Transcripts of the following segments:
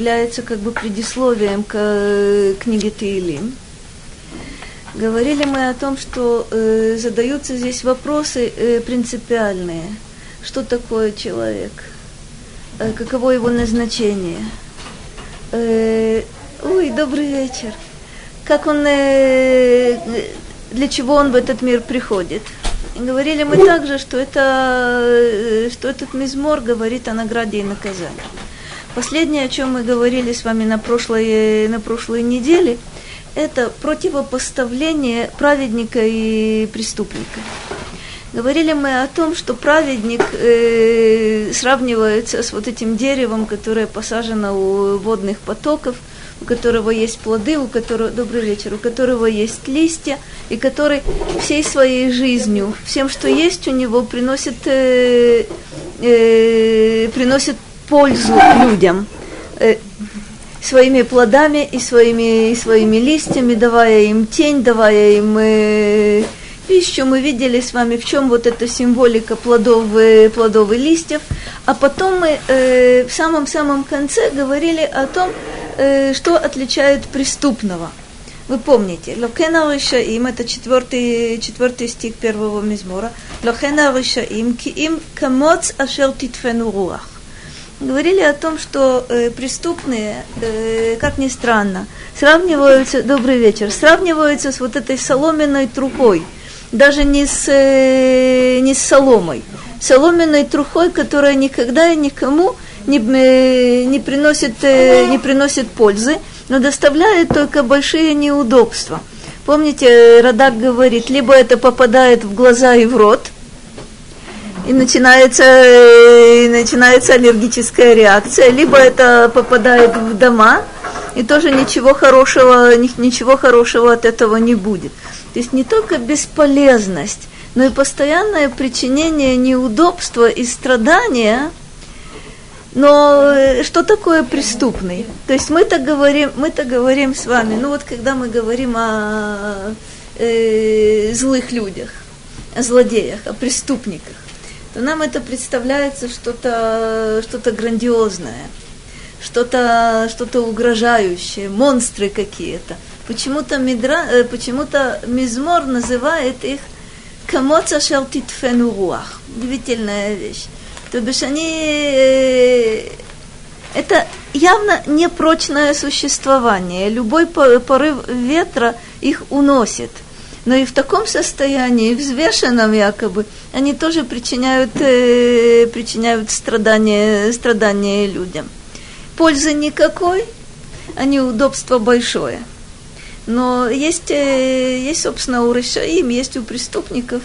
является как бы предисловием к э, книге Таилим. Говорили мы о том, что э, задаются здесь вопросы э, принципиальные. Что такое человек? Э, каково его назначение? Э, ой, добрый вечер. Как он, э, для чего он в этот мир приходит? И говорили мы также, что, это, э, что этот мизмор говорит о награде и наказании. Последнее, о чем мы говорили с вами на прошлой, на прошлой неделе, это противопоставление праведника и преступника. Говорили мы о том, что праведник э, сравнивается с вот этим деревом, которое посажено у водных потоков, у которого есть плоды, у которого, добрый вечер, у которого есть листья, и который всей своей жизнью, всем, что есть у него, приносит, э, э, приносит пользу людям э, своими плодами и своими, и своими листьями, давая им тень, давая им э, пищу. Мы видели с вами, в чем вот эта символика плодов, э, плодов и листьев. А потом мы э, в самом-самом конце говорили о том, э, что отличает преступного. Вы помните, Лохена им это четвертый, четвертый стих первого мизмора. Лохена им ки им камоц ашер титфену руах говорили о том, что э, преступные, э, как ни странно, сравниваются, добрый вечер, сравниваются с вот этой соломенной трухой, даже не с, э, не с соломой, соломенной трухой, которая никогда и никому не, э, не, приносит, э, не приносит пользы, но доставляет только большие неудобства. Помните, Радак говорит, либо это попадает в глаза и в рот – и начинается, и начинается аллергическая реакция, либо это попадает в дома, и тоже ничего хорошего, ничего хорошего от этого не будет. То есть не только бесполезность, но и постоянное причинение неудобства и страдания. Но э, что такое преступный? То есть мы-то говорим, мы-то говорим с вами, ну вот когда мы говорим о э, злых людях, о злодеях, о преступниках, то нам это представляется что-то что грандиозное, что-то что угрожающее, монстры какие-то. Почему-то, э, почему-то Мизмор называет их Камоца шалтитфену руах. Удивительная вещь. То бишь они... Э, это явно непрочное существование. Любой порыв ветра их уносит – но и в таком состоянии, взвешенном якобы, они тоже причиняют, э, причиняют страдания, страдания людям. Пользы никакой, а неудобство большое. Но есть, э, есть собственно, у Рашаим, есть у преступников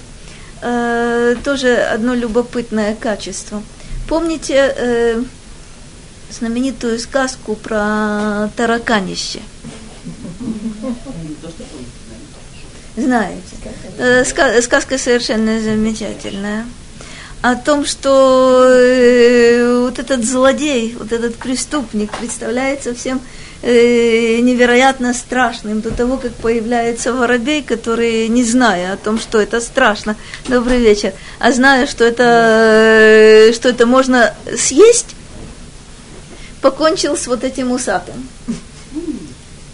э, тоже одно любопытное качество. Помните э, знаменитую сказку про тараканище? Знаете. Э, сказка совершенно замечательная. О том, что э, вот этот злодей, вот этот преступник представляется всем э, невероятно страшным до того, как появляется воробей, который, не зная о том, что это страшно, добрый вечер, а зная, что это, что это можно съесть, покончил с вот этим усатым.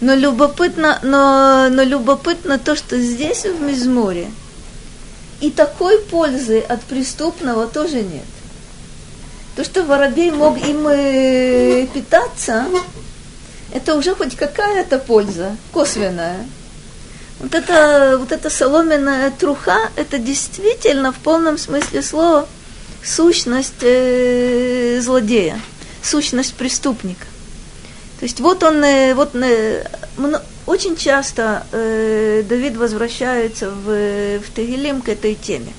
Но любопытно, но, но любопытно то, что здесь, в Мизморе, и такой пользы от преступного тоже нет. То, что воробей мог им э, питаться, это уже хоть какая-то польза, косвенная. Вот это, вот эта соломенная труха, это действительно в полном смысле слова сущность э, злодея, сущность преступника. То есть вот он, э, вот э, очень часто э, Давид возвращается в, в Тегелим к этой теме.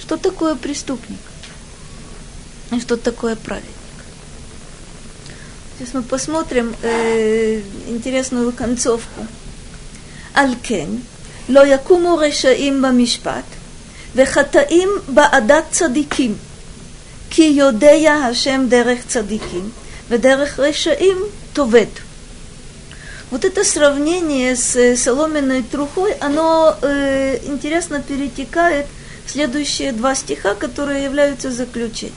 Что такое преступник? И что такое праведник? Сейчас мы посмотрим э, интересную концовку. Алькен, לא יקומו רשעים במשפט, וחטאים בעדת צדיקים, כי יודע השם דרך צדיקים, «Ведерах решаим товет». Вот это сравнение э, с соломенной трухой, оно э, интересно перетекает в следующие два стиха, которые являются заключением.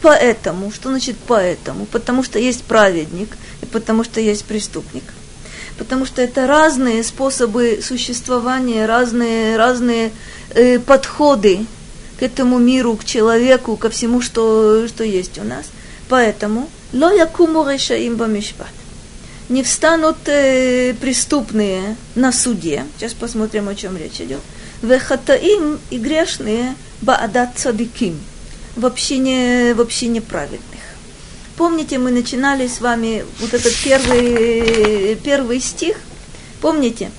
Поэтому, что значит поэтому? Потому что есть праведник и потому что есть преступник. Потому что это разные способы существования, разные, разные э, подходы к этому миру, к человеку, ко всему, что, что есть у нас. Поэтому – ло якуму решаим бамишпат. Не встанут э, преступные на суде. Сейчас посмотрим, о чем речь идет. Вехатаим и грешные баадат цадиким. В общине, в общине праведных. Помните, мы начинали с вами вот этот первый, первый стих. Помните?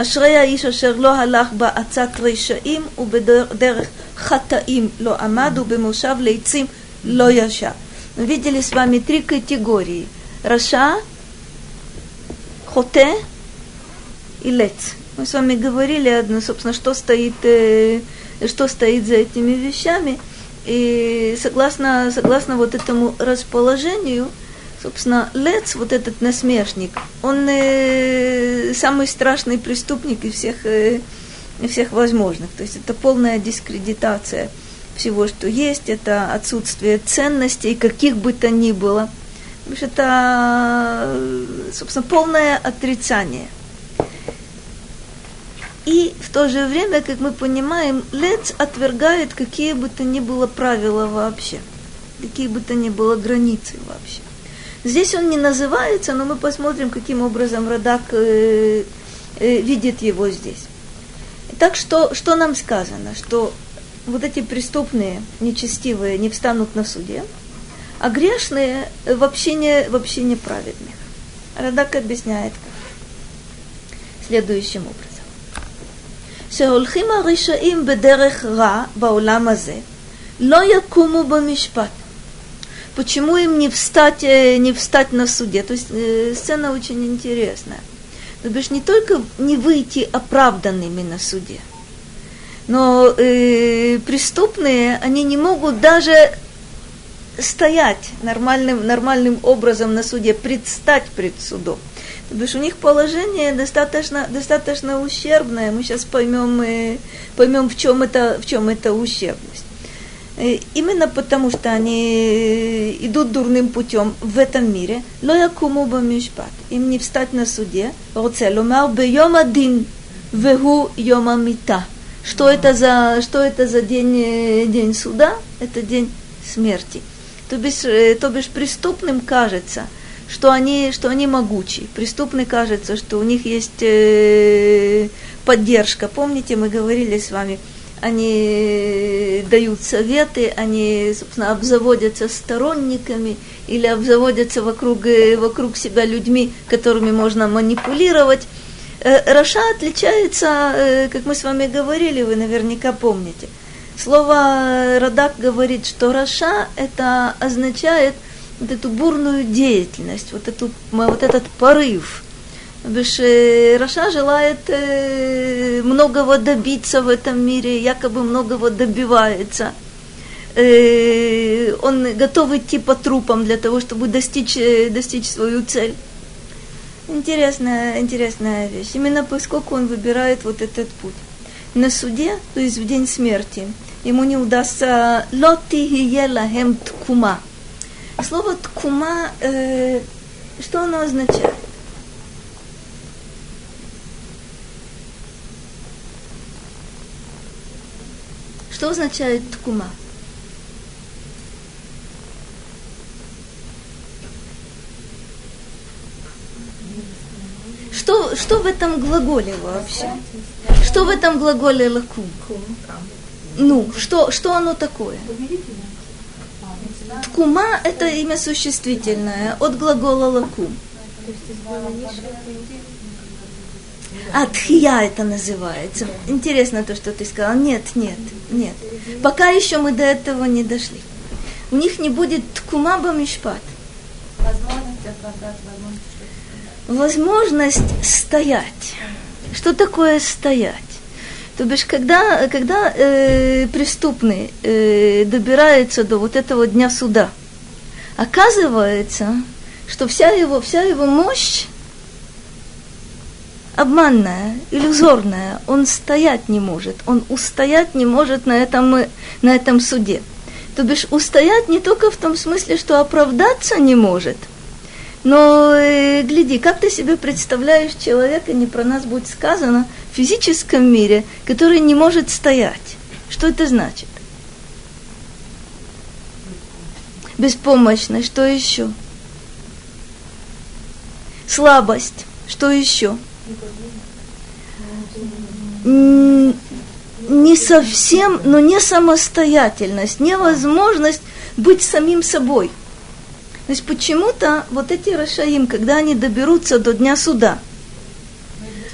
אשרי האיש אשר לא הלך בעצת רשעים ובדרך חטאים לא עמד ובמושב לעצים לא ישב. Мы видели с вами три категории. Раша, хоте и лец. Мы с вами говорили, одно, собственно, что стоит, э, что стоит за этими вещами. И согласно, согласно вот этому расположению, собственно, Лец, вот этот насмешник, он э, самый страшный преступник из всех, э, всех возможных. То есть это полная дискредитация всего, что есть, это отсутствие ценностей, каких бы то ни было. Потому что это, собственно, полное отрицание. И в то же время, как мы понимаем, Лец отвергает какие бы то ни было правила вообще, какие бы то ни было границы вообще. Здесь он не называется, но мы посмотрим, каким образом Радак э, э, видит его здесь. Так что, что нам сказано? Что вот эти преступные, нечестивые не встанут на суде, а грешные вообще не, вообще неправедных. Радак объясняет как? следующим образом. שהולכים הרשעים בדרך רע בעולם הזה, לא יקומו במשפט. Почему им не встать, не встать на суде? То есть э, сцена очень интересная. То бишь не только не выйти оправданными на суде, но э, преступные, они не могут даже стоять нормальным, нормальным образом на суде, предстать пред судом. Потому что у них положение достаточно, достаточно ущербное. Мы сейчас поймем, э, поймем в, чем это, в чем это ущербность. Э, именно потому, что они идут дурным путем в этом мире, но я куму мишпат. Им не встать на суде. Один вегу йома мита. Что это за, что это за день, э, день суда? Это день смерти. То бишь, то бишь преступным кажется – что они, что они могучие. Преступный кажется, что у них есть э, поддержка. Помните, мы говорили с вами, они дают советы, они, собственно, обзаводятся сторонниками или обзаводятся вокруг, э, вокруг себя людьми, которыми можно манипулировать. Э, Раша отличается, э, как мы с вами говорили, вы наверняка помните. Слово Радак говорит, что Раша это означает – вот эту бурную деятельность, вот, эту, вот этот порыв. Раша желает э, многого добиться в этом мире, якобы многого добивается. Э, он готов идти по трупам для того, чтобы достичь, э, достичь свою цель. Интересная, интересная вещь. Именно поскольку он выбирает вот этот путь. На суде, то есть в день смерти, ему не удастся лоти хем ткума – Слово ткума, э, что оно означает? Что означает ткума? Что, что в этом глаголе вообще? Что в этом глаголе лакум? Ну, что, что оно такое? Ткума – это имя существительное от глагола лакум. А тхия это называется. Интересно то, что ты сказала. Нет, нет, нет. Пока еще мы до этого не дошли. У них не будет ткума бамишпат. Возможность стоять. Что такое стоять? То бишь, когда, когда э, преступный э, добирается до вот этого дня суда, оказывается, что вся его, вся его мощь обманная, иллюзорная, он стоять не может, он устоять не может на этом, на этом суде. То бишь устоять не только в том смысле, что оправдаться не может, но э, гляди, как ты себе представляешь человека, не про нас будет сказано, в физическом мире, который не может стоять. Что это значит? Беспомощность, что еще? Слабость, что еще? не совсем, но не самостоятельность, невозможность быть самим собой. Есть почему-то вот эти Рашаим, когда они доберутся до дня суда,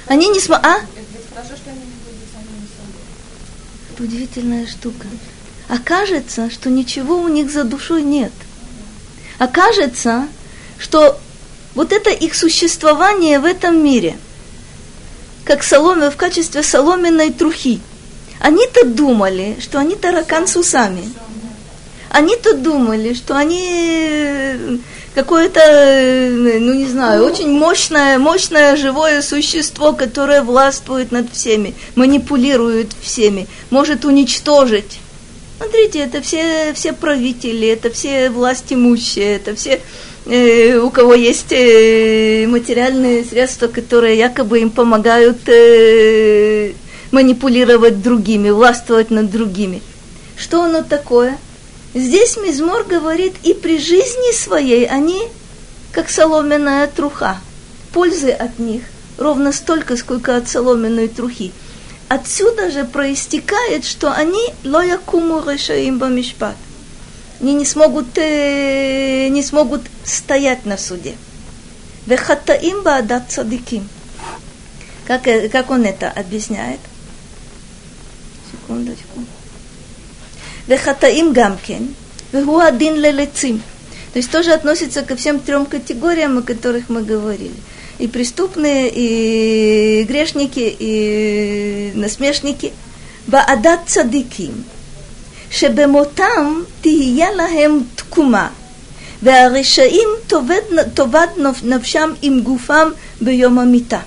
они не смогут... А? Это удивительная штука. Окажется, что ничего у них за душой нет. Окажется, что вот это их существование в этом мире, как соломе, в качестве соломенной трухи – они-то думали, что они таракан с усами. Они-то думали, что они э, какое-то, э, ну не знаю, очень мощное, мощное живое существо, которое властвует над всеми, манипулирует всеми, может уничтожить. Смотрите, это все, все правители, это все власть имущие, это все, э, у кого есть э, материальные средства, которые якобы им помогают э, манипулировать другими, властвовать над другими. Что оно такое? Здесь Мизмор говорит, и при жизни своей они, как соломенная труха, пользы от них ровно столько, сколько от соломенной трухи. Отсюда же проистекает, что они лоякуму решаим бамишпат. Они не смогут, э, не смогут стоять на суде. Вехатаим баадат цадиким. Как, э, как он это объясняет? секундочку Вехатаим гамкен, вегу один лелецим. То есть тоже относится ко всем трем категориям, о которых мы говорили. И преступные, и грешники, и насмешники. בעדת צדיקים, שבמותם תהיה להם תקומה, והרשעים תאבד נפשם עם גופם ביום המיתה.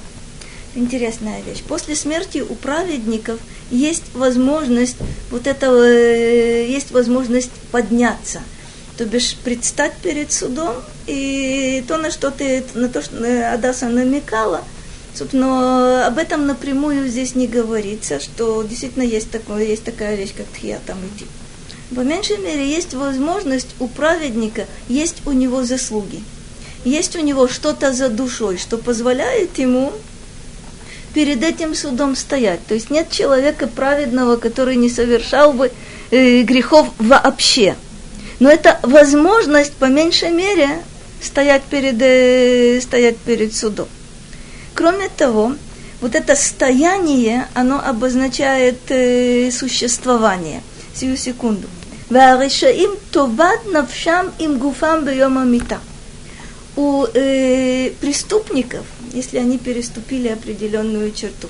Интересная вещь. После смерти у праведников – есть возможность вот этого, э, есть возможность подняться. То бишь предстать перед судом, и то, на что ты, на то, что Адаса намекала, собственно, об этом напрямую здесь не говорится, что действительно есть, такое, есть такая вещь, как тхия там идти. По меньшей мере, есть возможность у праведника, есть у него заслуги. Есть у него что-то за душой, что позволяет ему перед этим судом стоять. То есть нет человека праведного, который не совершал бы э, грехов вообще. Но это возможность, по меньшей мере, стоять перед, э, стоять перед судом. Кроме того, вот это стояние, оно обозначает э, существование. Сию секунду. והרשעים תאבד נפשם עם גופם ביום המיתה. У э, преступников если они переступили определенную черту.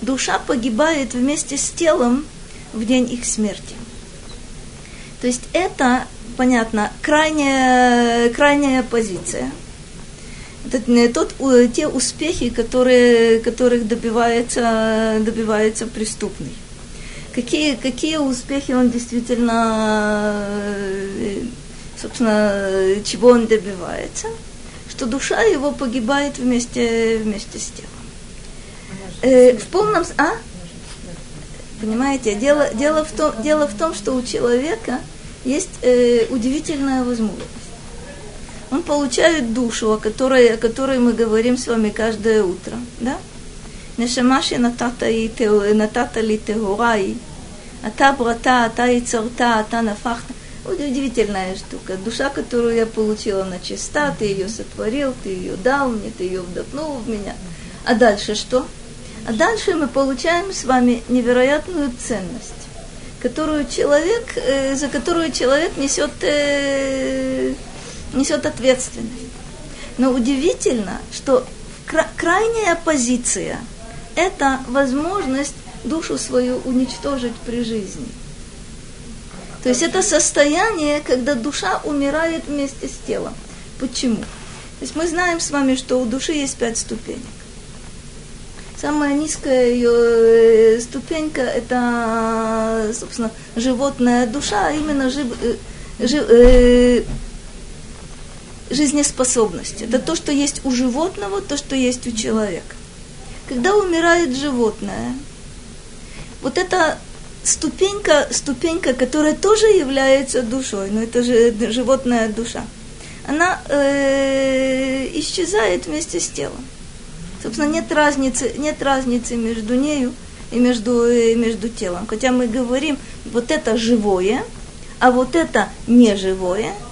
Душа погибает вместе с телом в день их смерти. То есть это, понятно, крайняя, крайняя позиция. Это тот, те успехи, которые, которых добивается, добивается преступный. Какие, какие успехи он действительно, э, собственно, чего он добивается – что душа его погибает вместе, вместе с телом. Э, в полном... А? Понимаете, дело, дело, в том, дело в том, что у человека есть э, удивительная возможность. Он получает душу, о которой, о которой мы говорим с вами каждое утро. Да? Нешамаши натата ли тегурай, ата брата, ата и царта, ата нафахта. Удивительная штука. Душа, которую я получила на чиста, ты ее сотворил, ты ее дал мне, ты ее вдохнул в меня. А дальше что? А дальше мы получаем с вами невероятную ценность, которую человек, э, за которую человек несет, э, несет ответственность. Но удивительно, что крайняя позиция – это возможность душу свою уничтожить при жизни – то есть это состояние, когда душа умирает вместе с телом. Почему? То есть мы знаем с вами, что у души есть пять ступенек. Самая низкая ее ступенька – это, собственно, животная душа, а именно жив, жив, э, жизнеспособность. Это то, что есть у животного, то, что есть у человека. Когда умирает животное, вот эта ступенька, ступенька, которая тоже является душой, но это же животная душа, она э, исчезает вместе с телом. Собственно, нет разницы, нет разницы между нею и между, и между телом. Хотя мы говорим, вот это живое, а вот это неживое –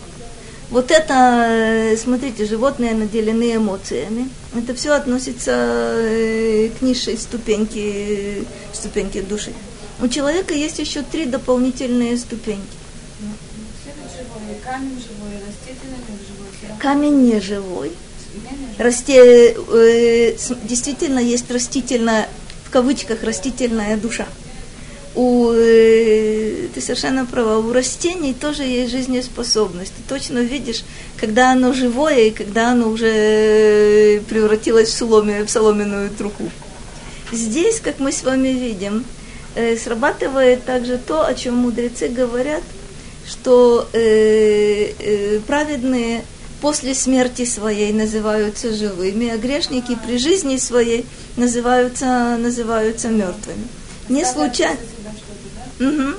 вот это, э, смотрите, животные наделены эмоциями. Это все относится э, к низшей ступеньке, ступеньке души. У человека есть еще три дополнительные ступеньки. Камень не живой. Расте, э, действительно есть растительная, в кавычках, растительная душа у, э, ты совершенно права, у растений тоже есть жизнеспособность. Ты точно видишь, когда оно живое и когда оно уже превратилось в, соломе, в соломенную труху. Здесь, как мы с вами видим, э, срабатывает также то, о чем мудрецы говорят, что э, э, праведные после смерти своей называются живыми, а грешники при жизни своей называются, называются мертвыми. Не случайно. Угу.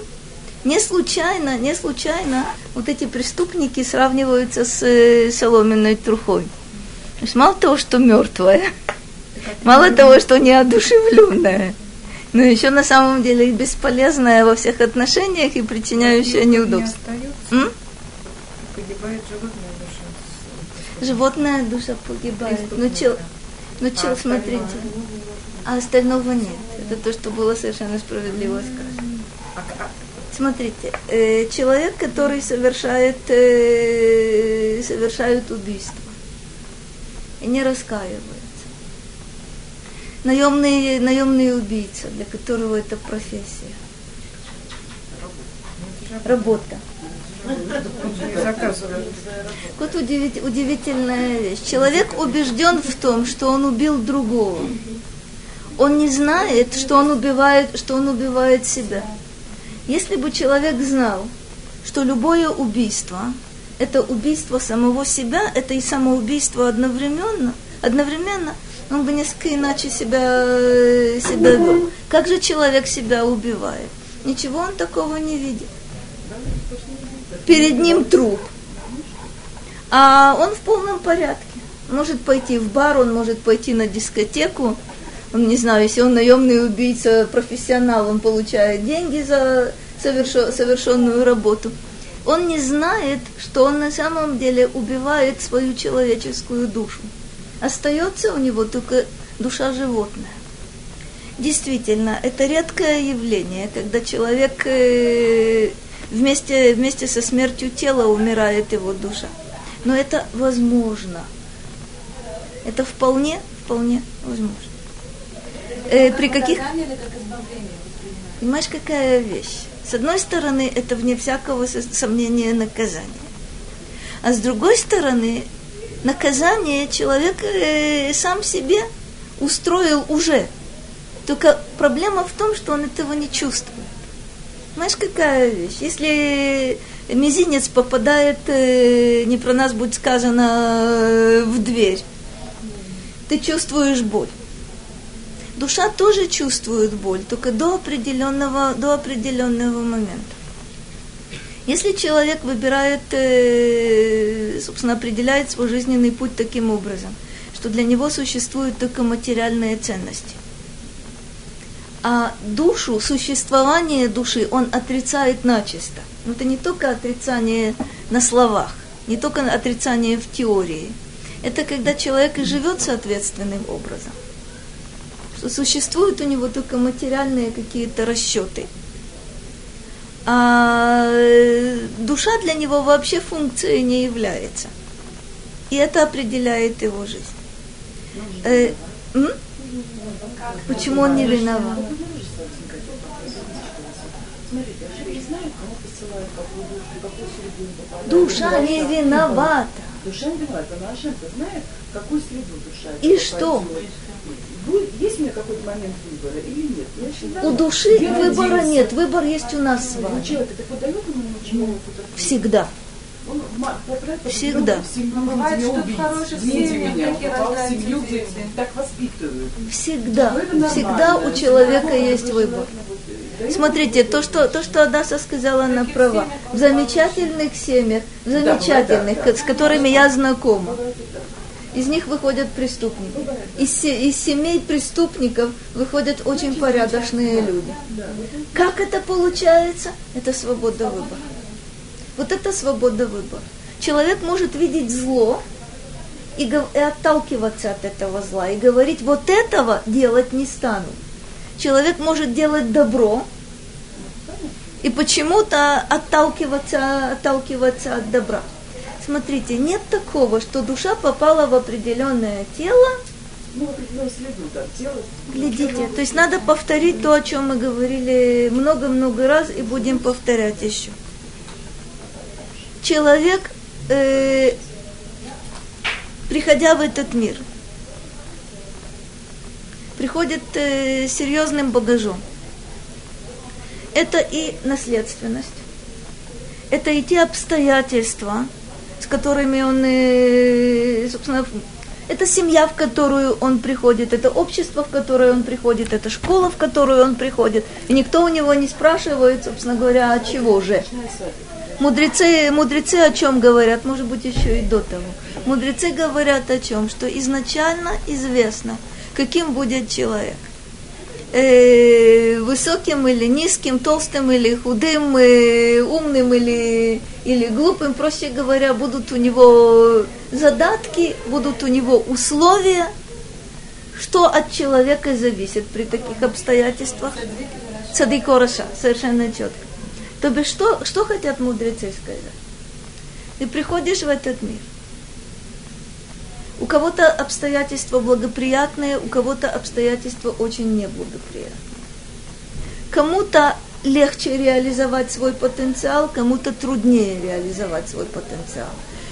Не случайно, не случайно вот эти преступники сравниваются с э, соломенной трухой. То есть мало того, что мертвая, мало того, что неодушевленная, но еще на самом деле бесполезная во всех отношениях и причиняющая неудобства. Не погибает животная душа. Животная душа погибает. Ну, чел, ну, чел, а смотрите. А остального нет. Это то, что было совершенно справедливо сказано. Смотрите, э, человек, который совершает, э, совершает убийство и не раскаивается. Наемный, наемный убийца, для которого это профессия. Работа. Вот удивительная вещь. Человек убежден в том, что он убил другого. Он не знает, что он убивает, что он убивает себя. Если бы человек знал, что любое убийство – это убийство самого себя, это и самоубийство одновременно, одновременно он бы несколько иначе себя, себя вел. Как же человек себя убивает? Ничего он такого не видит. Перед ним труп. А он в полном порядке. Может пойти в бар, он может пойти на дискотеку, он, не знаю, если он наемный убийца, профессионал, он получает деньги за совершенную работу. Он не знает, что он на самом деле убивает свою человеческую душу. Остается у него только душа животная. Действительно, это редкое явление, когда человек э, вместе, вместе со смертью тела умирает его душа. Но это возможно. Это вполне, вполне возможно э, при каких... Понимаешь, какая вещь? С одной стороны, это вне всякого сомнения наказание. А с другой стороны, наказание человек э, сам себе устроил уже. Только проблема в том, что он этого не чувствует. Знаешь, какая вещь? Если мизинец попадает, э, не про нас будет сказано, э, в дверь, ты чувствуешь боль душа тоже чувствует боль, только до определенного, до определенного момента. Если человек выбирает, э, собственно, определяет свой жизненный путь таким образом, что для него существуют только материальные ценности, а душу, существование души он отрицает начисто. Это не только отрицание на словах, не только отрицание в теории. Это когда человек и живет соответственным образом что существуют у него только материальные какие-то расчеты. А душа для него вообще функцией не является. И это определяет его жизнь. Э, Почему он не виноват? попадает. Душа не виновата. Душа не виновата, но Ашем-то знает, какую среду душа И что? Будет, есть у меня какой-то момент выбора или нет? Я считаю, У души я выбора родился. нет, выбор есть у нас с вами. человек это подает ему чему Всегда. Он Всегда. бывает, что в хороших семьях такие рождаются так воспитывают. Всегда. Ну, Всегда у человека есть выбор. дает Смотрите, то, что, то, что Адаса сказала, она Таких права. В замечательных семьях, в замечательных, с которыми я знакома. Из них выходят преступники. Из, из семей преступников выходят очень порядочные люди. Как это получается? Это свобода выбора. Вот это свобода выбора. Человек может видеть зло и, и отталкиваться от этого зла, и говорить, вот этого делать не стану. Человек может делать добро, и почему-то отталкиваться, отталкиваться от добра. Смотрите, нет такого, что душа попала в определенное тело, Ну, определенную среду, да, делать. Глядите, то есть надо повторить то, о чем мы говорили много-много раз и будем повторять еще. Человек, э, приходя в этот мир, приходит э, серьезным багажом. Это и наследственность, это и те обстоятельства, с которыми он, э, собственно, это семья, в которую он приходит, это общество, в которое он приходит, это школа, в которую он приходит. И никто у него не спрашивает, собственно говоря, а чего же. Мудрецы, мудрецы о чем говорят, может быть, еще и до того. Мудрецы говорят о чем, что изначально известно, каким будет человек. Высоким или низким, толстым или худым, э, умным или, или глупым, проще говоря, будут у него задатки, будут у него условия, что от человека зависит при таких обстоятельствах. Цадик Ороша, совершенно четко. То бишь, что, что хотят мудрецы сказать? Ты приходишь в этот мир. У кого-то обстоятельства благоприятные, у кого-то обстоятельства очень неблагоприятные. Кому-то легче реализовать свой потенциал, кому-то труднее реализовать свой потенциал.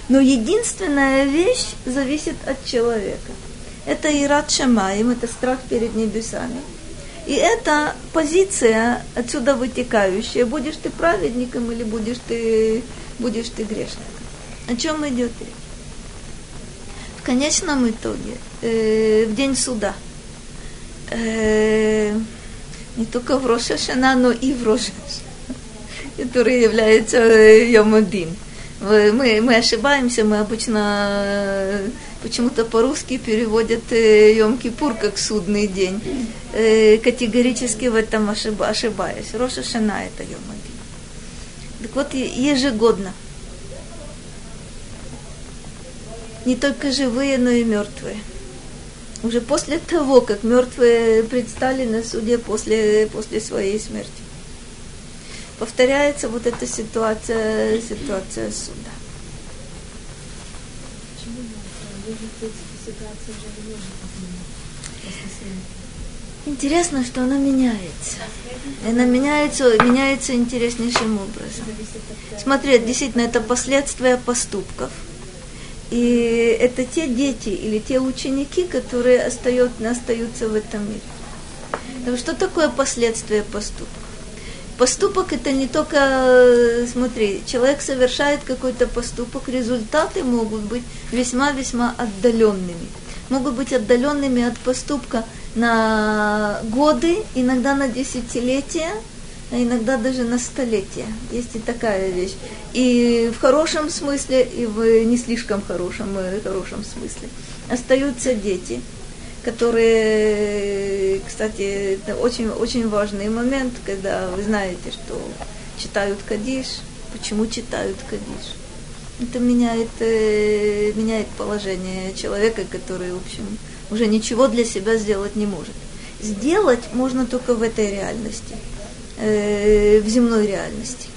Но единственная вещь зависит от человека. Это ират шамаем, это страх перед небесами. И это позиция отсюда вытекающая. Будешь ты праведником или будешь ты, будешь ты грешником. О чем идет речь? Конечном итоге, э, в день суда, э, не только в Рошашана, но и в Рошаш, который является Йомадин. Мы, мы ошибаемся, мы обычно э, почему-то по-русски переводят э, Йом-Кипур как судный день. Э, категорически в этом ошиба, ошибаюсь. Роша Шана это Йом-Один. Так вот, ежегодно не только живые, но и мертвые. Уже после того, как мертвые предстали на суде после, после своей смерти. Повторяется вот эта ситуация, ситуация суда. Интересно, что она меняется. Она меняется, меняется интереснейшим образом. Смотри, действительно, это последствия поступков. И это те дети или те ученики, которые остают, остаются в этом мире. Так что такое последствия поступка? Поступок это не только, э, смотри, человек совершает какой-то поступок, результаты могут быть весьма-весьма отдаленными. Могут быть отдаленными от поступка на годы, иногда на десятилетия, а иногда даже на столетия. Есть и такая вещь. И в хорошем смысле, и в не слишком хорошем, э, хорошем смысле. Остаются дети, которые, кстати, это очень, очень важный момент, когда вы знаете, что читают Кадиш. Почему читают Кадиш? Это меняет, э, меняет положение человека, который, в общем, уже ничего для себя сделать не может. Сделать можно только в этой реальности, в земной реальности.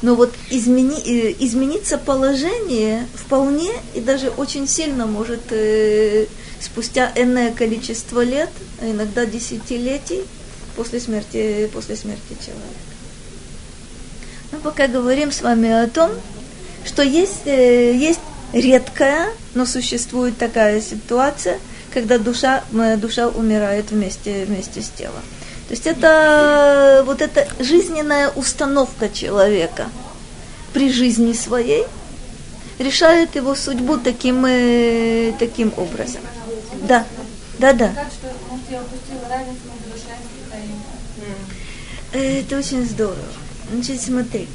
Но вот измени, э, измениться положение вполне и даже очень сильно может э, спустя энное количество лет, а иногда десятилетий после смерти, после смерти человека. Мы пока говорим с вами о том, что есть, э, есть редкая, но существует такая ситуация, когда душа, душа умирает вместе, вместе с телом. То есть это вот эта жизненная установка человека при жизни своей решает его судьбу таким, э, таким образом. Да, да, да. Это очень здорово. Значит, смотри.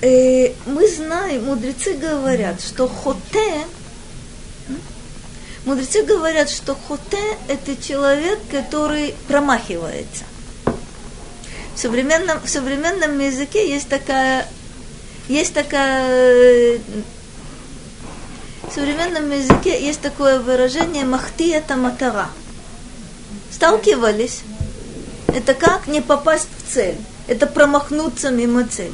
Э, мы знаем, мудрецы говорят, что хоте, мудрецы говорят, что хоте – это человек, который промахивается. В современном, в современном языке есть такая, есть такая, в современном языке есть такое выражение «махти это матара». Сталкивались? Это как не попасть в цель? Это промахнуться мимо цели.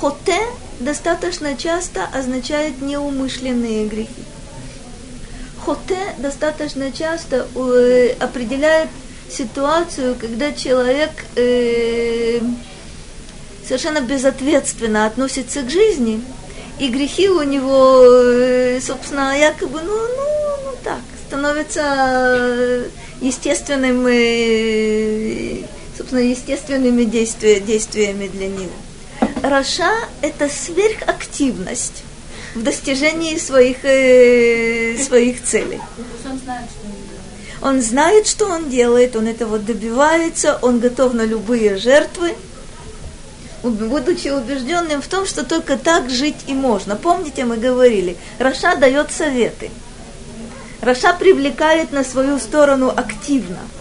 Хоте достаточно часто означает неумышленные грехи. Хоте достаточно часто э, определяет ситуацию, когда человек э, совершенно безответственно относится к жизни, и грехи у него, э, собственно, якобы, ну, ну, ну так, становятся естественным, э, собственно, естественными действия, действиями для него. Раша – это сверхактивность в достижении своих, э, своих целей. Он знает, что он делает, он этого добивается, он готов на любые жертвы, будучи убежденным в том, что только так жить и можно. Помните, мы говорили, Раша дает советы. Раша привлекает на свою сторону активно –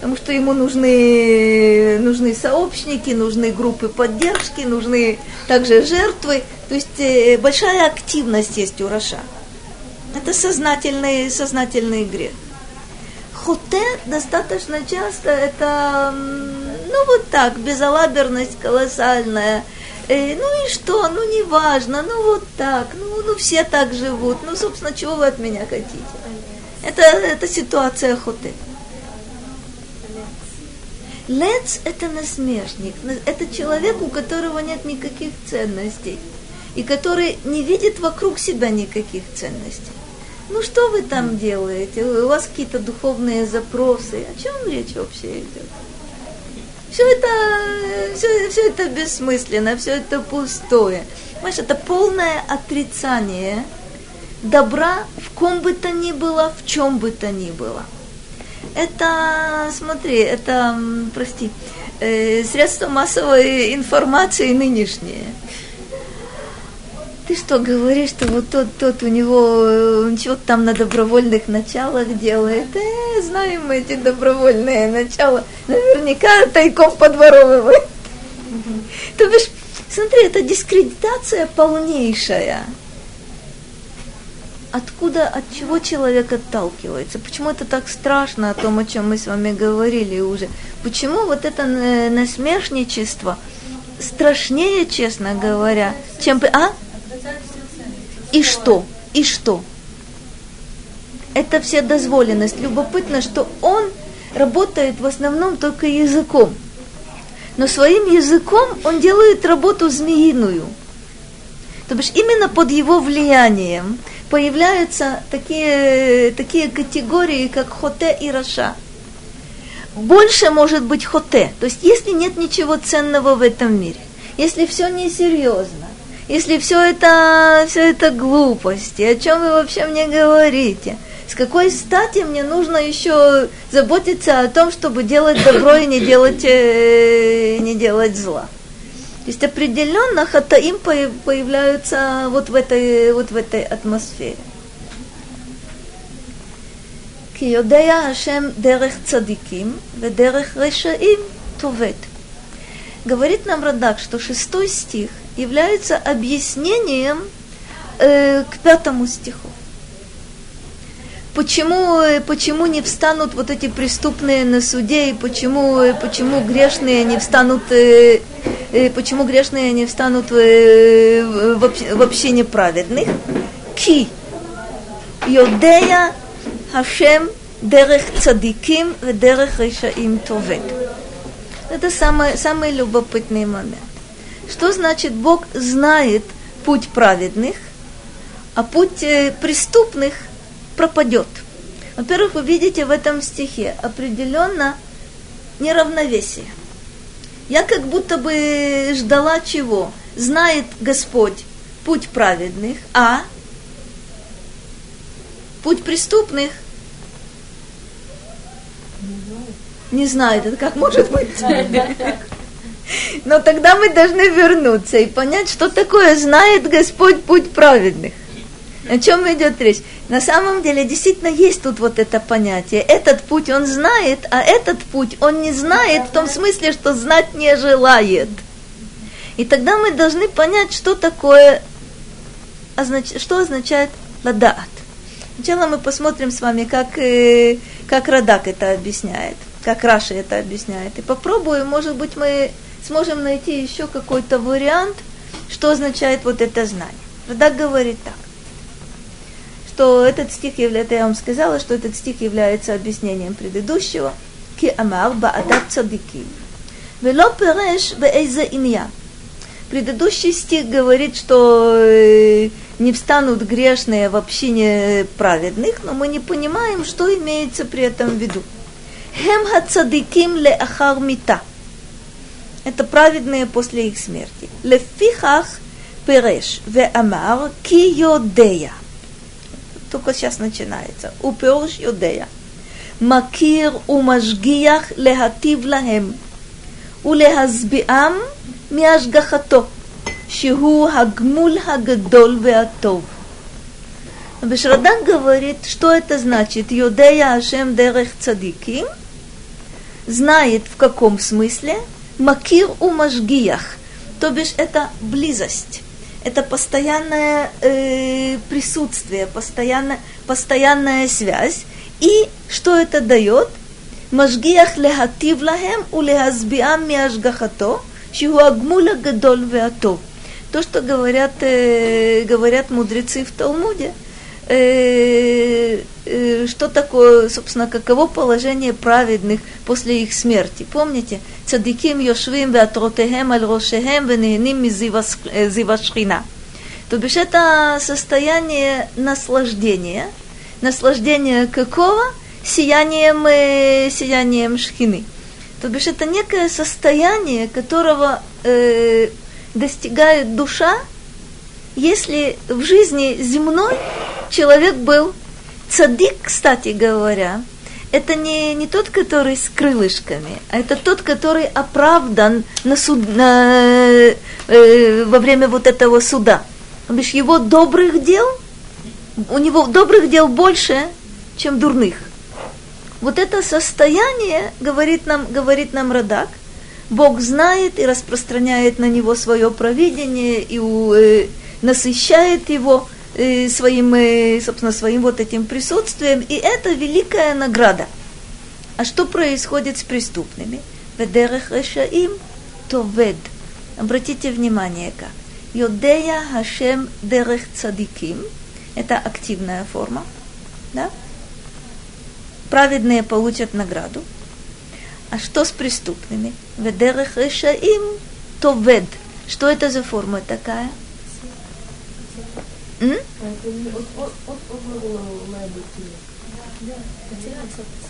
потому что ему нужны, нужны сообщники, нужны группы поддержки, нужны также жертвы. То есть э, большая активность есть у Раша. Это сознательный, сознательный грех. Хоте достаточно часто это, ну вот так, безалаберность колоссальная. Э, ну и что, ну не важно, ну вот так, ну, ну все так живут, ну собственно, чего вы от меня хотите? Это, это ситуация хоте. Лец – это насмешник, это человек, у которого нет никаких ценностей, и который не видит вокруг себя никаких ценностей. Ну что вы там делаете? У вас какие-то духовные запросы. О чем речь вообще идет? Все это, все, все это бессмысленно, все это пустое. Понимаешь, это полное отрицание добра в ком бы то ни было, в чем бы то ни было это, смотри, это, прости, э, средства массовой информации нынешние. Ты что говоришь, что вот тот, тот у него э, чего-то там на добровольных началах делает? Э, знаем мы эти добровольные начала. Наверняка тайком подворовывает. То бишь, смотри, это дискредитация полнейшая откуда, от чего человек отталкивается? Почему это так страшно о том, о чем мы с вами говорили уже? Почему вот это насмешничество страшнее, честно говоря, чем... А? И что? И что? Это вся дозволенность. Любопытно, что он работает в основном только языком. Но своим языком он делает работу змеиную. То бишь именно под его влиянием появляются такие, такие категории, как хоте и раша. Больше может быть хоте. То есть, если нет ничего ценного в этом мире, если все несерьезно, если все это, все это глупости, о чем вы вообще мне говорите? С какой стати мне нужно еще заботиться о том, чтобы делать добро и не делать, э, не делать зла? То есть определенно хатаим появляются вот в этой, вот в этой атмосфере. כי יודע השם דרך צדיקים ודרך רשעים тувет. Говорит нам Радак, что шестой стих является объяснением э, к пятому стиху. почему, э, почему не встанут вот эти преступные на суде, и почему, э, почему грешные не встанут, э, почему грешные не встанут вообще неправедных? Ки Йодея Хашем Дерех Цадиким и Дерех Решаим Товек. Это самый, самый любопытный момент. Что значит Бог знает путь праведных, а путь преступных – пропадет? Во-первых, вы видите в этом стихе определенно неравновесие. Я как будто бы ждала чего? Знает Господь путь праведных, а путь преступных не знает. Это как может быть? Но тогда мы должны вернуться и понять, что такое знает Господь путь праведных. О чем идет речь? На самом деле действительно есть тут вот это понятие. Этот путь он знает, а этот путь он не знает в том смысле, что знать не желает. И тогда мы должны понять, что такое, что означает ладаат. Сначала мы посмотрим с вами, как, э, как Радак это объясняет, как Раши это объясняет. И попробуем, может быть, мы сможем найти еще какой-то вариант, что означает вот это знание. Радак говорит так что этот стих является, я вам сказала, что этот стих является объяснением предыдущего. Ки амар баадат цадики. Вело переш беэйзе инья. Предыдущий стих говорит, что э, не встанут грешные в общине праведных, но мы не понимаем, что имеется при этом в виду. Хем хацадиким ле ахар мита. Это праведные после их смерти. Лефихах переш ве амар ки йодея только сейчас начинается. Упеуш Юдея. מכיר ומשגיח להטיב להם ולהשביעם מהשגחתו, שהוא הגמול הגדול והטוב. Бешрадак говорит, что это значит Юдея Ашем Дерех Цадиким, знает в каком смысле Макир у Машгиях, то бишь это близость это постоянное э, присутствие, постоянно, постоянная связь. И что это дает? Машгиях лехатив лахем у лехазбиам миашгахато, чего агмуля гадоль веатов. То, что говорят, э, говорят мудрецы в Талмуде, э, э, что такое, собственно, каково положение праведных после их смерти. Помните? Цадиким йошвим веатротехем аль рошехем венehnim мизива шхина. То бишь это состояние наслаждения. Наслаждение какого? Сиянием, э, сиянием шхины. То бишь это некое состояние, которого э, достигает душа, если в жизни земной человек был цадик, кстати говоря, это не, не тот, который с крылышками, а это тот, который оправдан на суд, на, э, во время вот этого суда. Бишь, его добрых дел, у него добрых дел больше, чем дурных. Вот это состояние, говорит нам, говорит нам Радак, Бог знает и распространяет на него свое провидение и э, насыщает его своим, э, собственно, своим вот этим присутствием, и это великая награда. А что происходит с преступными? Ведерех решаим товед. Обратите внимание, как. Йодея Хашем Дерех Цадиким. Это активная форма. Да? Праведные получат награду. А что с преступными? Ведерех Решаим Товед. Что это за форма такая?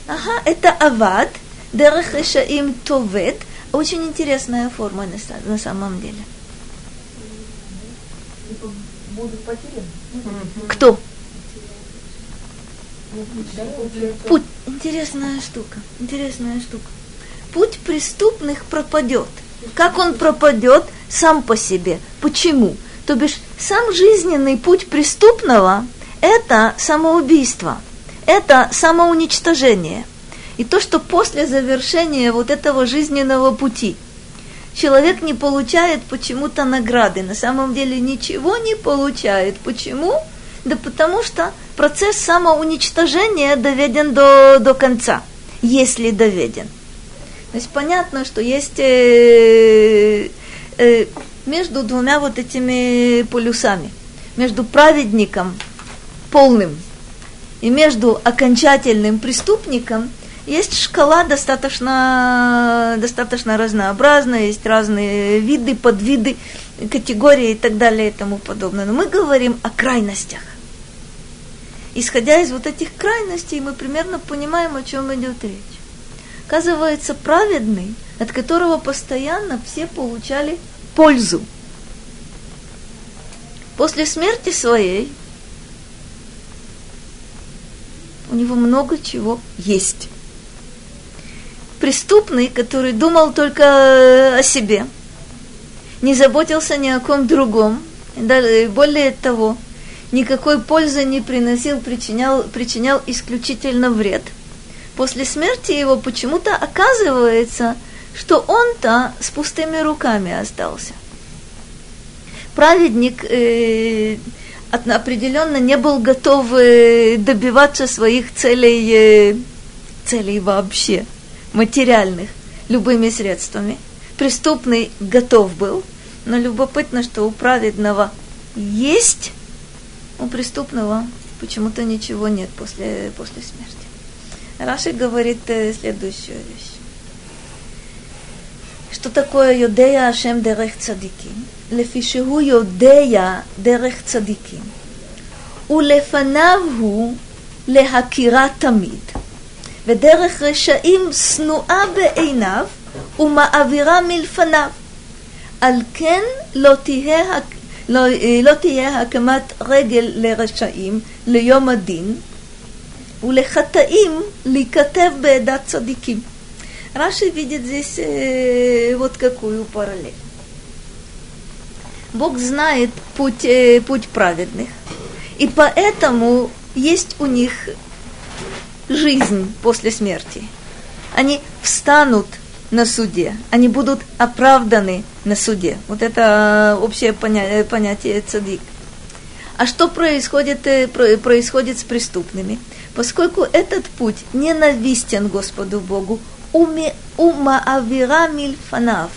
Ага, это авад, дерех решаим товет. Очень интересная форма на, на самом деле. Кто? Путь. Интересная штука. Интересная штука. Путь преступных пропадет. Как он пропадет сам по себе? Почему? То бишь, сам жизненный путь преступного – это самоубийство, это самоуничтожение. И то, что после завершения вот этого жизненного пути человек не получает почему-то награды, на самом деле ничего не получает. Почему? Да потому что процесс самоуничтожения доведен до, до конца, если доведен. То есть понятно, что есть э, э, между двумя вот этими полюсами. Между праведником полным и между окончательным преступником Есть шкала достаточно, достаточно разнообразная, есть разные виды, подвиды, категории и так далее и тому подобное. Но мы говорим о крайностях. Исходя из вот этих крайностей, мы примерно понимаем, о чем идет речь. Оказывается, праведный, от которого постоянно все получали пользу. После смерти своей у него много чего есть. Преступный, который думал только о себе, не заботился ни о ком другом, более того, никакой пользы не приносил, причинял, причинял исключительно вред. После смерти его почему-то оказывается, что он-то с пустыми руками остался. Праведник э, определенно не был готов э, добиваться своих целей, э, целей вообще, материальных, любыми средствами. Преступный готов был, но любопытно, что у праведного есть, у преступного почему-то ничего нет после, после смерти. Раши говорит э, следующую вещь. Что такое Йодея Ашем Дерех Цадиким? לפי שהוא יודע דרך צדיקים, ולפניו הוא להכירה תמיד, ודרך רשעים שנואה בעיניו ומעבירה מלפניו. על כן לא תהיה, לא, לא תהיה הקמת רגל לרשעים ליום הדין, ולחטאים להיכתב בעדת צדיקים. Раши видит здесь э, вот какую параллель. Бог знает путь, э, путь праведных, и поэтому есть у них жизнь после смерти. Они встанут на суде, они будут оправданы на суде. Вот это э, общее поня- э, понятие цадик. А что происходит, э, происходит с преступными? Поскольку этот путь ненавистен Господу Богу, ума авира мильфанав.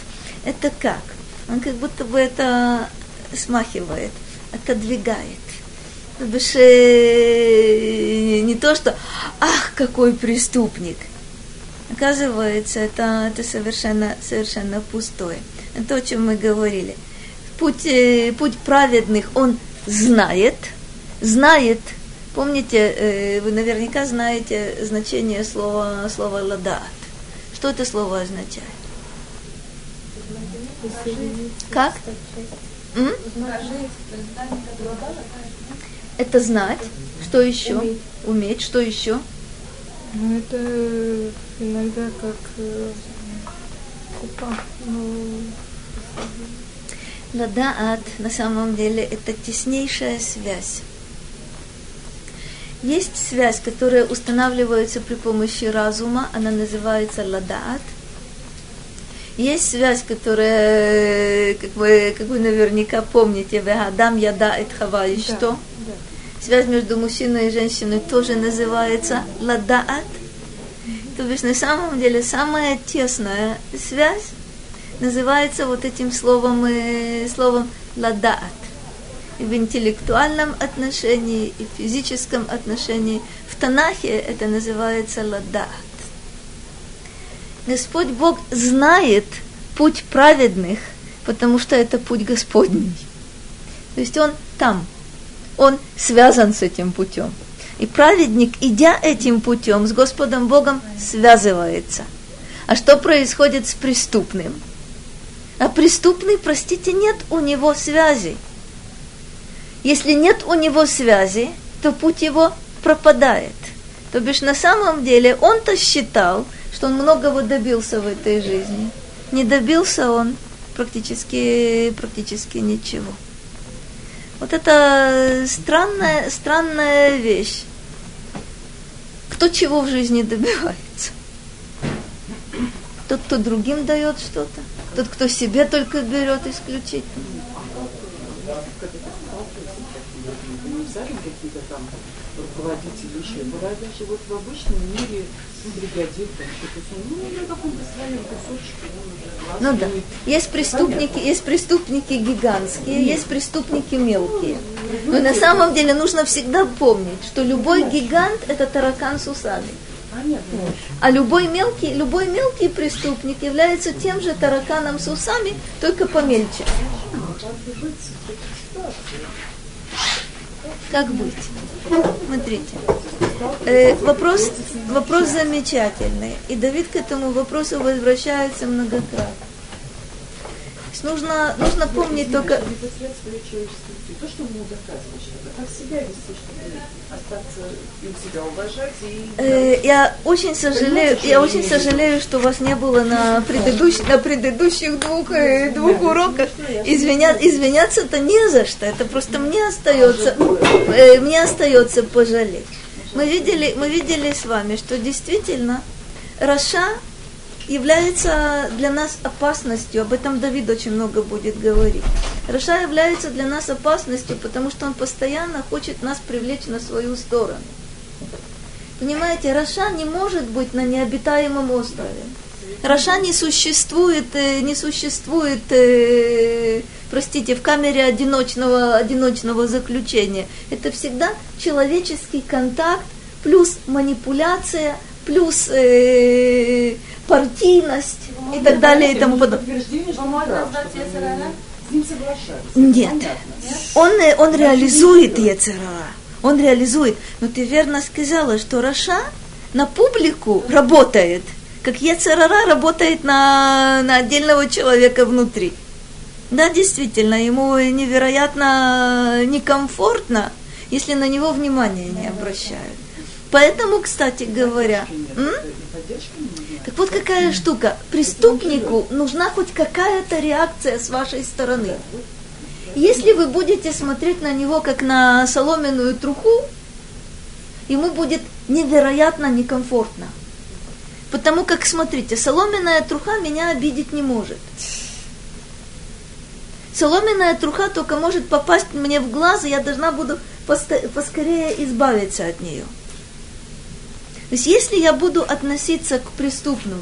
Это как? он как будто бы это смахивает, отодвигает. То бишь, не то, что «ах, какой преступник!» Оказывается, это, это совершенно, совершенно пустое. Это то, о чем мы говорили. Путь, э, путь праведных он знает, знает. Помните, э, вы наверняка знаете значение слова, слова «ладат». Что это слово означает? Как? М? Это знать. Что еще? Уметь. Уметь. Что еще? Ну, это иногда как э, купа. Ну, Ладаат на самом деле это теснейшая связь. Есть связь, которая устанавливается при помощи разума, она называется ладаат – есть связь, которая, как вы, как вы наверняка помните, Вегадам Яда et Хава и что? Да. Связь между мужчиной и женщиной тоже называется Ладаат. То есть на самом деле самая тесная связь называется вот этим словом, э, словом Ладаат. И в интеллектуальном отношении, и в физическом отношении. В Танахе это называется Ладаат. Господь Бог знает путь праведных, потому что это путь Господний. То есть он там, он связан с этим путем. И праведник, идя этим путем, с Господом Богом связывается. А что происходит с преступным? А преступный, простите, нет у него связи. Если нет у него связи, то путь его пропадает. То бишь на самом деле он-то считал, что он многого добился в этой жизни. Не добился он практически, практически ничего. Вот это странная, странная вещь. Кто чего в жизни добивается? Тот, кто другим дает что-то. Тот, кто себе только берет исключительно. Руководители еще. Бывает даже вот в обычном мире ну, бригадир, там, ну, на каком-то своем кусочке он уже Ну да. Есть преступники, есть преступники гигантские, Нет. есть преступники мелкие. Но на самом деле нужно всегда помнить, что любой гигант – это таракан с усами. А любой мелкий, любой мелкий преступник является тем же тараканом с усами, только помельче. Как быть? Смотрите. Э, вопрос, вопрос замечательный. И Давид к этому вопросу возвращается многократно нужно, нужно помнить только... То, что ему доказывать как себя вести, чтобы остаться и себя уважать. И... Э, я очень сожалею, я очень сожалею, что вас не было на, предыдущих, на предыдущих двух, э, двух уроках. Извиня, извиняться-то не за что, это просто мне остается, э, мне остается пожалеть. Мы видели, мы видели с вами, что действительно Раша является для нас опасностью, об этом Давид очень много будет говорить. Раша является для нас опасностью, потому что он постоянно хочет нас привлечь на свою сторону. Понимаете, Раша не может быть на необитаемом острове. Раша не существует, э, не существует, э, простите, в камере одиночного, одиночного заключения. Это всегда человеческий контакт плюс манипуляция, плюс э, партийность и так далее и тому подобное. Нет. Он, э, он реализует Ецерара. Он реализует. Но ты верно сказала, что Раша на публику работает, как Ецерара работает на, на отдельного человека внутри. Да, действительно, ему невероятно некомфортно, если на него внимания не обращают. Поэтому, кстати говоря, так вот какая штука. Преступнику нужна хоть какая-то реакция с вашей стороны. Если вы будете смотреть на него как на соломенную труху, ему будет невероятно некомфортно. Потому как, смотрите, соломенная труха меня обидеть не может. Соломенная труха только может попасть мне в глаз, и я должна буду поскорее избавиться от нее. То есть если я буду относиться к преступному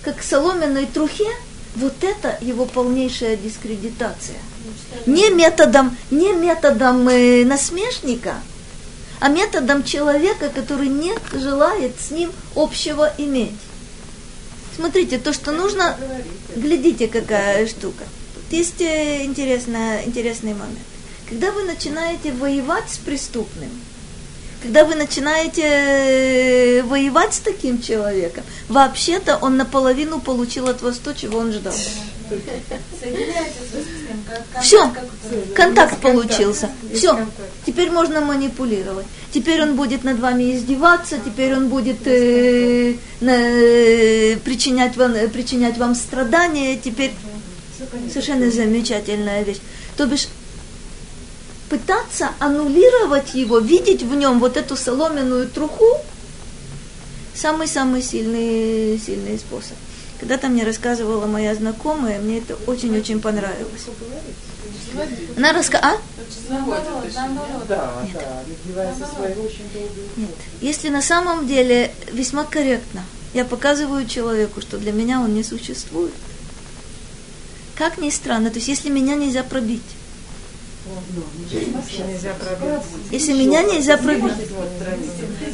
как к соломенной трухе, вот это его полнейшая дискредитация. Не методом, не методом э, насмешника, а методом человека, который не желает с ним общего иметь. Смотрите, то, что нужно, глядите, какая штука. Тут есть э, интересный, интересный момент. Когда вы начинаете воевать с преступным – когда вы начинаете э, воевать с таким человеком, вообще-то он наполовину получил от вас то, чего он ждал. Все, контакт получился. Все, теперь можно манипулировать. Теперь он будет над вами издеваться, теперь он будет э, э, причинять, вам, причинять вам страдания. Теперь совершенно замечательная вещь. То бишь пытаться аннулировать его, видеть в нем вот эту соломенную труху, самый-самый сильный, сильный способ. Когда-то мне рассказывала моя знакомая, мне это очень-очень понравилось. Она рассказала... А? Нет. Если на самом деле весьма корректно, я показываю человеку, что для меня он не существует. Как ни странно, то есть если меня нельзя пробить, если меня нельзя пробить.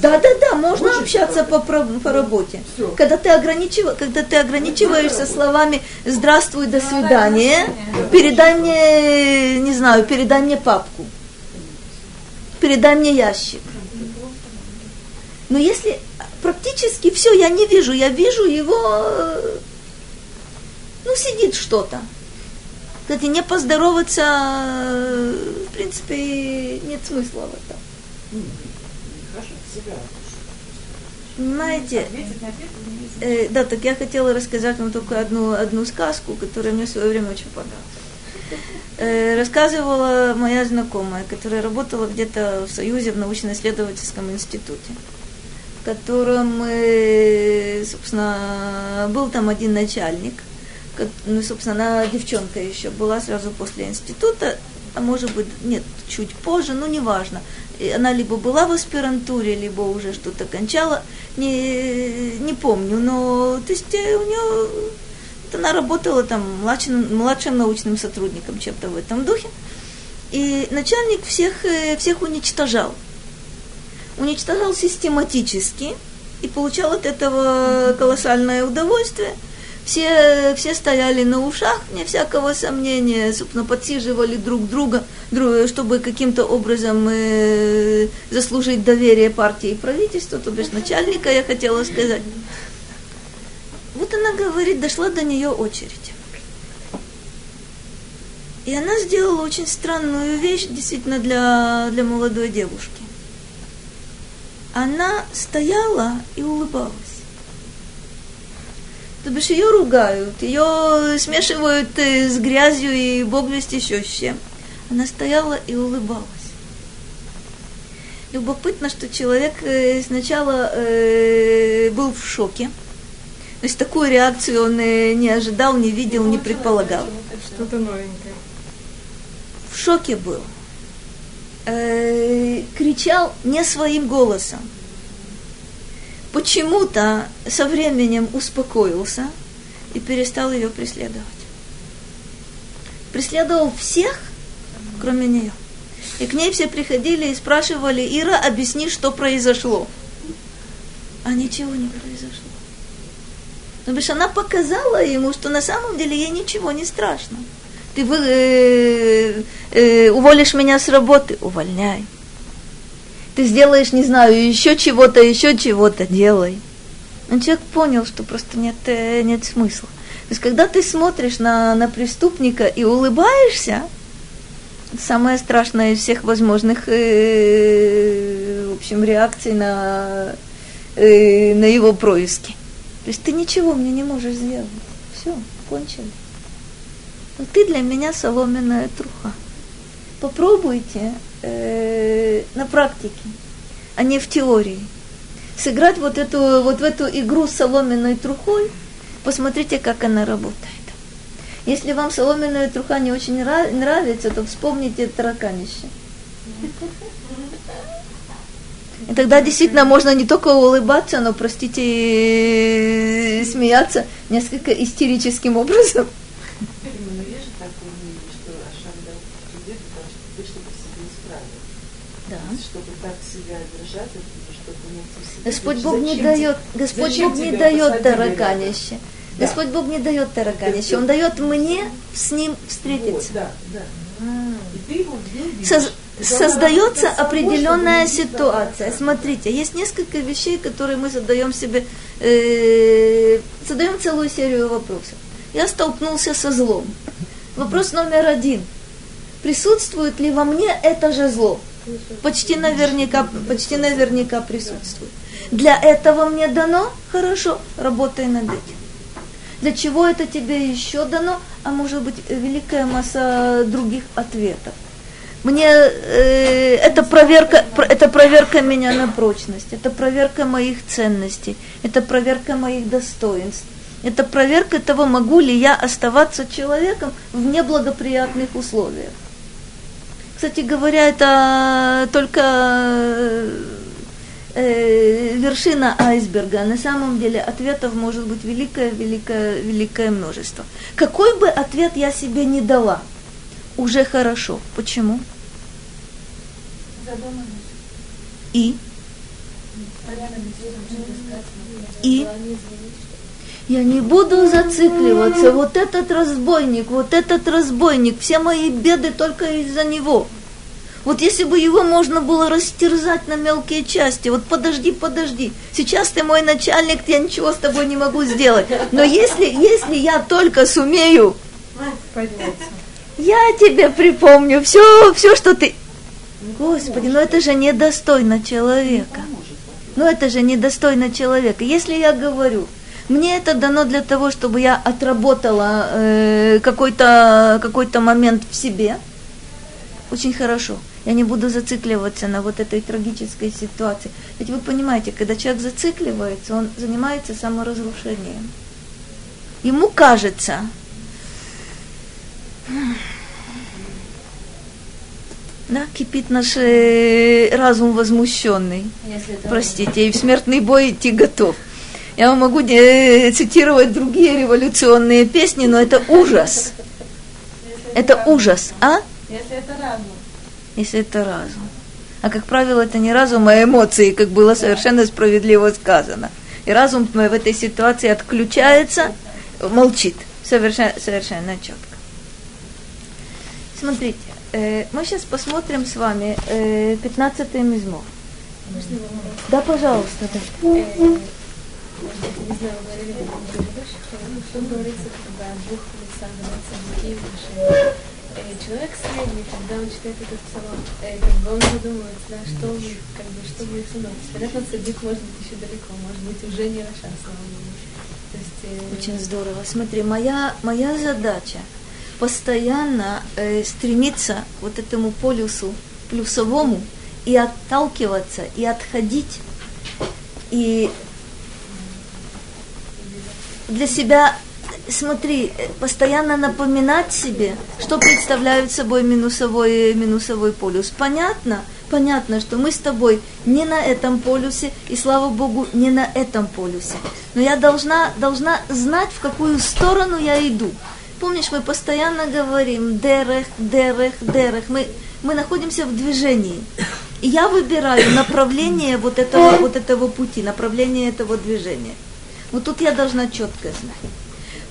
Да, да, да, можно общаться по, по работе. Когда ты, ограничив... когда ты ограничиваешься словами «здравствуй, до свидания», передай мне, не знаю, передай мне папку, передай мне ящик. Но если практически все я не вижу, я вижу его, ну, сидит что-то. Кстати, не поздороваться, в принципе, нет смысла в этом. Понимаете, э, да, так я хотела рассказать вам только одну, одну сказку, которая мне в свое время очень понравилась. Э, рассказывала моя знакомая, которая работала где-то в Союзе в научно-исследовательском институте, в котором, э, собственно, был там один начальник – ну, собственно, она девчонка еще была сразу после института, а может быть, нет, чуть позже, ну, неважно. И она либо была в аспирантуре, либо уже что-то кончала, не, не помню, но, то есть, э, у нее, она работала там младшим, младшим научным сотрудником, чем-то в этом духе. И начальник всех, э, всех уничтожал. Уничтожал систематически, и получал от этого колоссальное удовольствие. Все, все стояли на ушах, не всякого сомнения, собственно, подсиживали друг друга, чтобы каким-то образом э, заслужить доверие партии и правительству, то бишь начальника, я хотела сказать. Вот она говорит, дошла до нее очередь. И она сделала очень странную вещь, действительно, для, для молодой девушки. Она стояла и улыбалась. То бишь ее ругают, ее смешивают э, с грязью и бог весть еще с чем. Она стояла и улыбалась. Любопытно, что человек э, сначала э, был в шоке. То есть такую реакцию он не ожидал, не видел, не предполагал. Что-то новенькое в шоке был, кричал не своим голосом. Почему-то со временем успокоился и перестал ее преследовать. Преследовал всех, кроме нее. И к ней все приходили и спрашивали, Ира, объясни, что произошло. А ничего не произошло. Но бишь она показала ему, что на самом деле ей ничего не страшно ты вы, э, э, уволишь меня с работы, увольняй. Ты сделаешь, не знаю, еще чего-то, еще чего-то, делай. Но человек понял, что просто нет, э, нет смысла. То есть, когда ты смотришь на, на преступника и улыбаешься, самое страшное из всех возможных, э, в общем, реакций на, э, на его происки. То есть ты ничего мне не можешь сделать. Все, кончили но ты для меня соломенная труха. Попробуйте э, на практике, а не в теории. Сыграть вот эту, вот в эту игру с соломенной трухой, посмотрите, как она работает. Если вам соломенная труха не очень нравится, то вспомните тараканище. И тогда действительно можно не только улыбаться, но, простите, смеяться несколько истерическим образом. Господь Бог не дает, Господь Бог не дает тараканище. Да. Господь Бог не дает тараканище. Он дает мне с ним встретиться. Вот, да, да. А. Соз, создается определенная ситуация. Смотрите, есть несколько вещей, которые мы задаем себе, э, задаем целую серию вопросов. Я столкнулся со злом. Вопрос номер один. Присутствует ли во мне это же зло? Почти наверняка, почти наверняка присутствует. Для этого мне дано, хорошо, работай над этим. Для чего это тебе еще дано, а может быть великая масса других ответов. Мне э, это проверка, это проверка меня на прочность, это проверка моих ценностей, это проверка моих достоинств, это проверка того, могу ли я оставаться человеком в неблагоприятных условиях. Кстати говоря, это только э, вершина айсберга. На самом деле ответов может быть великое, великое, великое множество. Какой бы ответ я себе не дала, уже хорошо. Почему? И? И? Я не буду зацикливаться. Вот этот разбойник, вот этот разбойник, все мои беды только из-за него. Вот если бы его можно было растерзать на мелкие части, вот подожди, подожди, сейчас ты мой начальник, я ничего с тобой не могу сделать. Но если, если я только сумею, я тебе припомню все, все, что ты... Господи, ну это же недостойно человека. Ну это же недостойно человека. Если я говорю, мне это дано для того, чтобы я отработала э, какой-то какой момент в себе, очень хорошо я не буду зацикливаться на вот этой трагической ситуации. Ведь вы понимаете, когда человек зацикливается, он занимается саморазрушением. Ему кажется, да, кипит наш э, разум возмущенный. Простите, и в смертный бой идти готов. Я вам могу э, цитировать другие революционные песни, но это ужас. Это ужас, а? Если это разум если это разум. А как правило, это не разум, а эмоции, как было совершенно справедливо сказано. И разум в этой ситуации отключается, молчит. Совершенно, совершенно четко. Смотрите, э, мы сейчас посмотрим с вами э, 15-й мизмор. Да, пожалуйста. Да. Не знаю, говорили что говорится, когда двух лицах становятся человек средний, когда он читает этот псалом, как бы он задумывается, да, что вы, как бы, что будет мной. Понятно, садик может быть еще далеко, может быть уже не Раша, слава Богу. Очень здорово. Смотри, моя, моя задача постоянно э, стремиться вот этому полюсу плюсовому и отталкиваться, и отходить, и для себя смотри, постоянно напоминать себе, что представляют собой минусовой, минусовой полюс. Понятно? Понятно, что мы с тобой не на этом полюсе, и слава Богу, не на этом полюсе. Но я должна, должна знать, в какую сторону я иду. Помнишь, мы постоянно говорим дерех, дерех, дерех. Мы, мы находимся в движении. И я выбираю направление вот этого, вот этого пути, направление этого движения. Вот тут я должна четко знать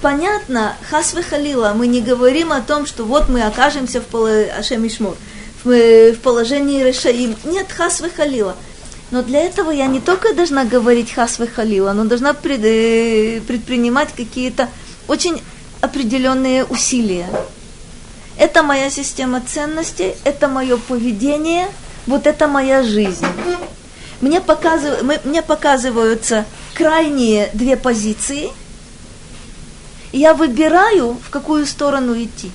понятно, хасвы халила, мы не говорим о том, что вот мы окажемся в, поло... Ашемишмур, в, в положении решаим. Нет, хасвы халила. Но для этого я не только должна говорить хасвы халила, но должна пред, э, предпринимать какие-то очень определенные усилия. Это моя система ценностей, это мое поведение, вот это моя жизнь. Мне, показыв... мне показываются крайние две позиции – и я выбираю, в какую сторону идти.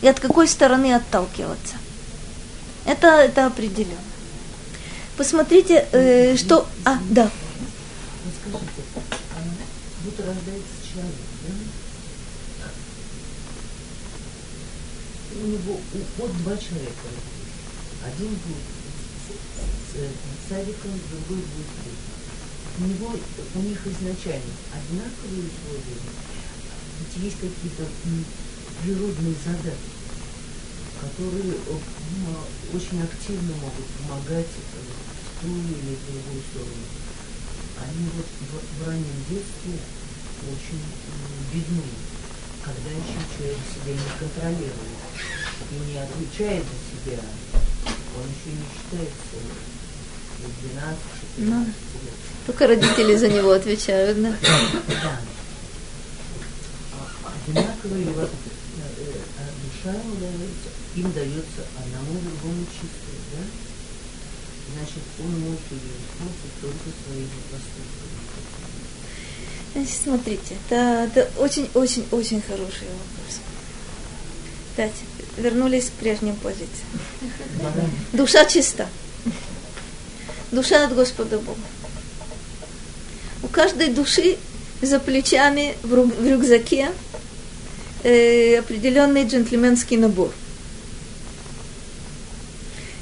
И от какой стороны отталкиваться. Это, это определенно. Посмотрите, э, что... А, да. У него вот два человека. Один будет садиком, другой будет у него, у них изначально одинаковые условия, ведь есть какие-то природные задачи, которые ну, очень активно могут помогать в ту или другую сторону. Они вот в, в раннем детстве очень видны, когда еще человек себя не контролирует и не отвечает за себя, он еще не считается 12-14 ну. Только родители за него отвечают, да? Вот душа им дается одному другому чистую, да? Значит, он может ее использовать только своими поступками. Значит, смотрите, это, это очень-очень-очень хороший вопрос. Опять вернулись к прежним позициям. Душа чиста. Душа от Господа Бога. У каждой души за плечами в рюкзаке э, определенный джентльменский набор.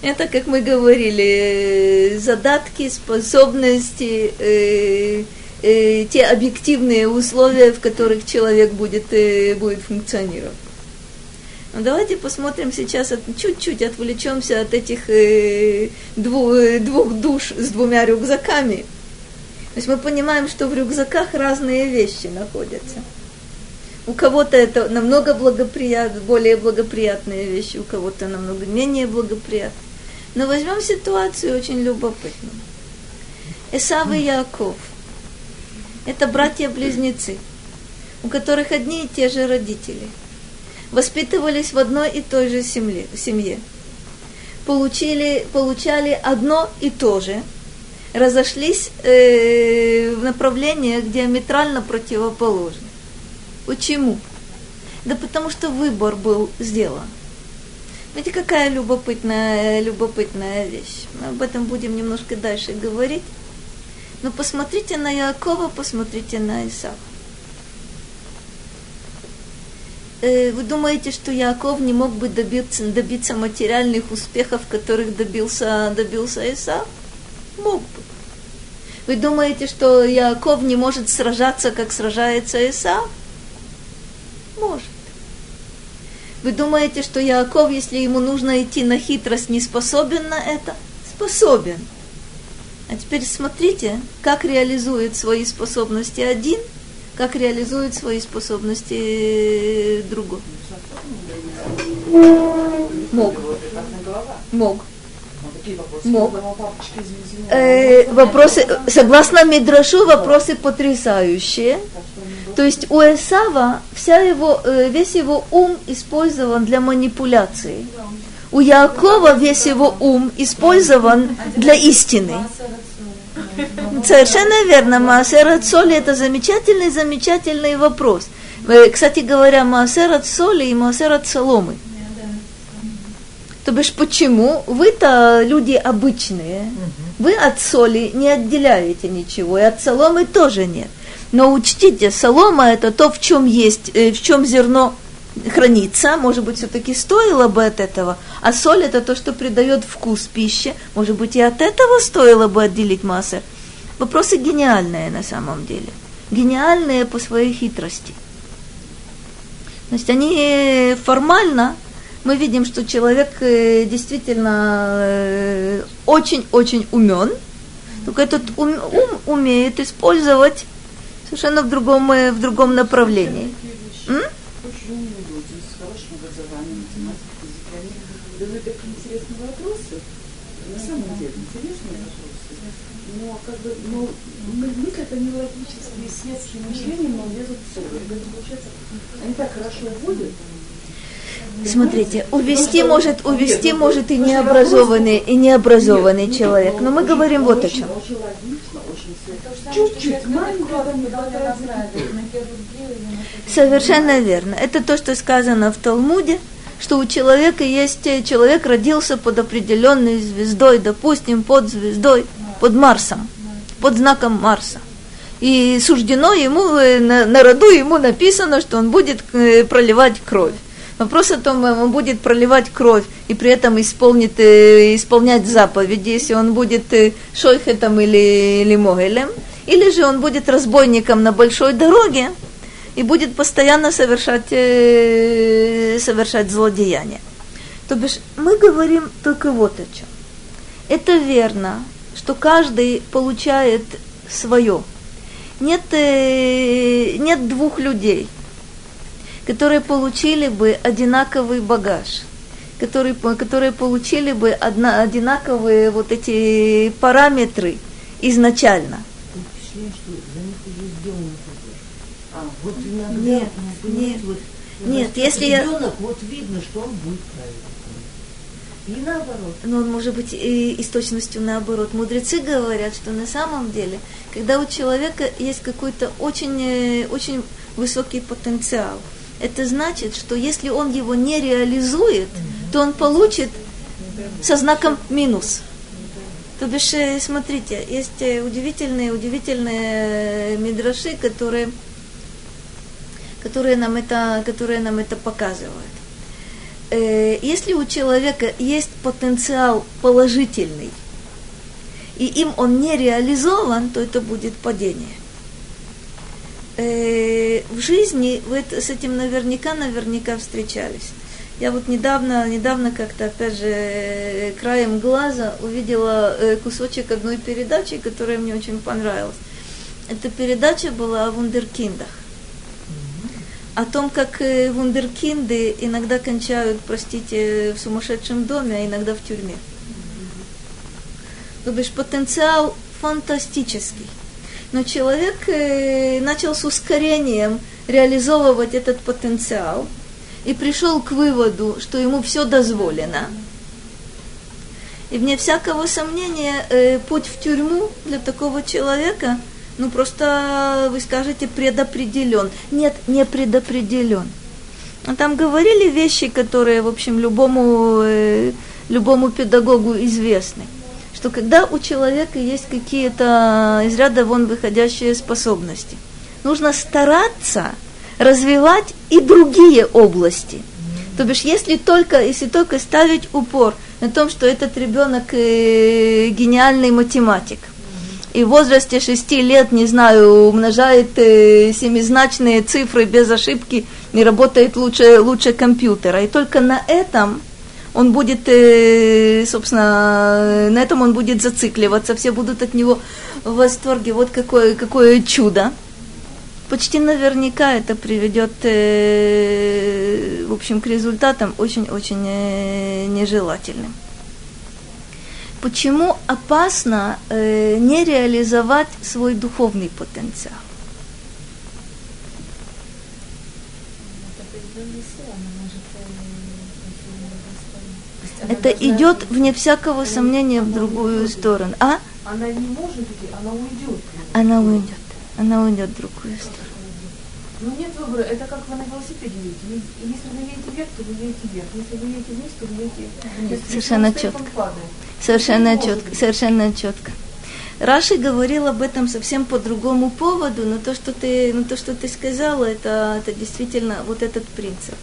Это, как мы говорили, задатки, способности, э, э, те объективные условия, в которых человек будет, э, будет функционировать. Но ну, давайте посмотрим сейчас, чуть-чуть отвлечемся от этих э, двух, э, двух душ с двумя рюкзаками. То есть мы понимаем, что в рюкзаках разные вещи находятся. У кого-то это намного благоприят, более благоприятные вещи, у кого-то намного менее благоприятные. Но возьмем ситуацию очень любопытную. Эсав и Яков – это братья-близнецы, у которых одни и те же родители. Воспитывались в одной и той же семье. семье. Получили, получали одно и то же. Разошлись э, в направлениях диаметрально противоположных. Почему? Да потому что выбор был сделан. Видите, какая любопытная, любопытная вещь. Мы об этом будем немножко дальше говорить. Но посмотрите на Якова, посмотрите на Исава. Э, вы думаете, что Яков не мог бы добиться, добиться материальных успехов, которых добился, добился Исав? Мог бы. Вы думаете, что Яков не может сражаться, как сражается Исав? Может. Вы думаете, что Яков, если ему нужно идти на хитрость, не способен на это? Способен. А теперь смотрите, как реализует свои способности один, как реализует свои способности другой. Мог. Мог. Мог. Э, вопросы, согласно Мидрашу, вопросы потрясающие. То есть у Эсава вся его, э, весь его ум использован для манипуляции. У Якова весь его ум использован для истины. Совершенно верно. Маасер соли это замечательный, замечательный вопрос. Э, кстати говоря, Маасер от соли и Маасер от соломы. То бишь, почему? Вы-то люди обычные. Вы от соли не отделяете ничего, и от соломы тоже нет. Но учтите, солома это то, в чем есть, э, в чем зерно хранится, может быть, все-таки стоило бы от этого, а соль это то, что придает вкус пище, может быть, и от этого стоило бы отделить массы. Вопросы гениальные на самом деле, гениальные по своей хитрости. Есть они формально, мы видим, что человек э, действительно э, очень-очень умен, только этот ум, ум умеет использовать совершенно в другом, э, в другом направлении. М? Такие интересные вопросы. На самом деле, интересные. Но как бы, но мы- мысль это не логические, светские мышления, но лезут в. Это получается, они так хорошо уводят. Смотрите, увести может, увести может и необразованный, и необразованный человек. Но мы говорим вот о чем. Совершенно верно. Это то, что сказано в Талмуде, что у человека есть, человек родился под определенной звездой, допустим, под звездой, под Марсом, под знаком Марса. И суждено ему, э, на, на роду ему написано, что он будет э, проливать кровь. Вопрос о том, он будет проливать кровь и при этом исполнит, э, исполнять заповеди, если он будет э, шойхетом или, или могелем, или же он будет разбойником на большой дороге и будет постоянно совершать, э, совершать злодеяния. То бишь, мы говорим только вот о чем. Это верно, что каждый получает свое. Нет, э, нет двух людей, которые получили бы одинаковый багаж, которые, которые получили бы одна, одинаковые вот эти параметры изначально. А, Вот иногда, Нет, понимаете, нет. вот, Нет, растет если я- вот видно, что он будет правильно. И наоборот. Но он может быть и, и с точностью наоборот. Мудрецы говорят, что на самом деле, когда у человека есть какой-то очень, э, очень высокий потенциал, это значит, что если он его не реализует, то он получит со знаком минус. То бишь, э, смотрите, есть э, удивительные, удивительные мидраши, которые, которые, нам это, которые нам это показывают. Э, Если у человека есть потенциал положительный, и им он не реализован, то это будет падение. Э, В жизни вы это- с этим наверняка, наверняка встречались. Я вот недавно, недавно как-то, опять же, э, краем глаза увидела э, кусочек одной передачи, которая мне очень понравилась. Эта передача была о вундеркиндах. О том, как э, вундеркинды иногда кончают, простите, в сумасшедшем доме, а иногда в тюрьме. То бишь потенциал фантастический. Но человек э, начал с ускорением реализовывать этот потенциал и пришел к выводу, что ему все дозволено. И вне всякого сомнения, э, путь в тюрьму для такого человека, ну просто вы скажете предопределен. Нет, не предопределен. А Там говорили вещи, которые, в общем, любому, э, любому педагогу известны. Что когда у человека есть какие-то из ряда вон выходящие способности, нужно стараться развивать и другие области. То бишь, если только, если только ставить упор на том, что этот ребенок э, гениальный математик, и в возрасте 6 лет, не знаю, умножает э, семизначные цифры без ошибки и работает лучше, лучше компьютера. И только на этом он будет, э, собственно, на этом он будет зацикливаться, все будут от него в восторге. Вот какое, какое чудо. Почти наверняка это приведет, э, в общем, к результатам очень-очень э, нежелательным. Почему опасно не реализовать свой духовный потенциал? Это идет, вне всякого сомнения, в другую сторону. А? Она не может идти, она уйдет. Она уйдет. Она уйдет в другую сторону. Ну нет выбора, это как вы на велосипеде едете. Если вы едете вверх, то вы едете вверх. Если вы едете вниз, то вы едете вниз. Совершенно четко. Совершенно четко. Совершенно четко. Раши говорил об этом совсем по другому поводу, но то, что ты, но то, что ты сказала, это, это действительно вот этот принцип.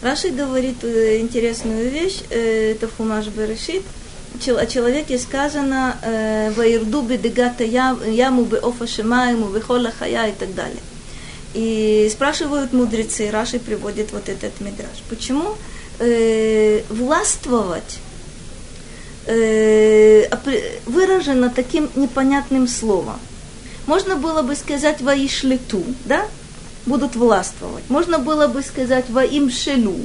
Раши говорит э, интересную вещь, э, это Фумаш Берешит, о человеке сказано э, «Ваирду бедегата яму беофа шимаему бехола хая» и так далее. И спрашивают мудрецы, Раши приводит вот этот мидраж. Почему э, властвовать э, выражено таким непонятным словом? Можно было бы сказать «воишлету», да? будут властвовать. Можно было бы сказать во им шелю.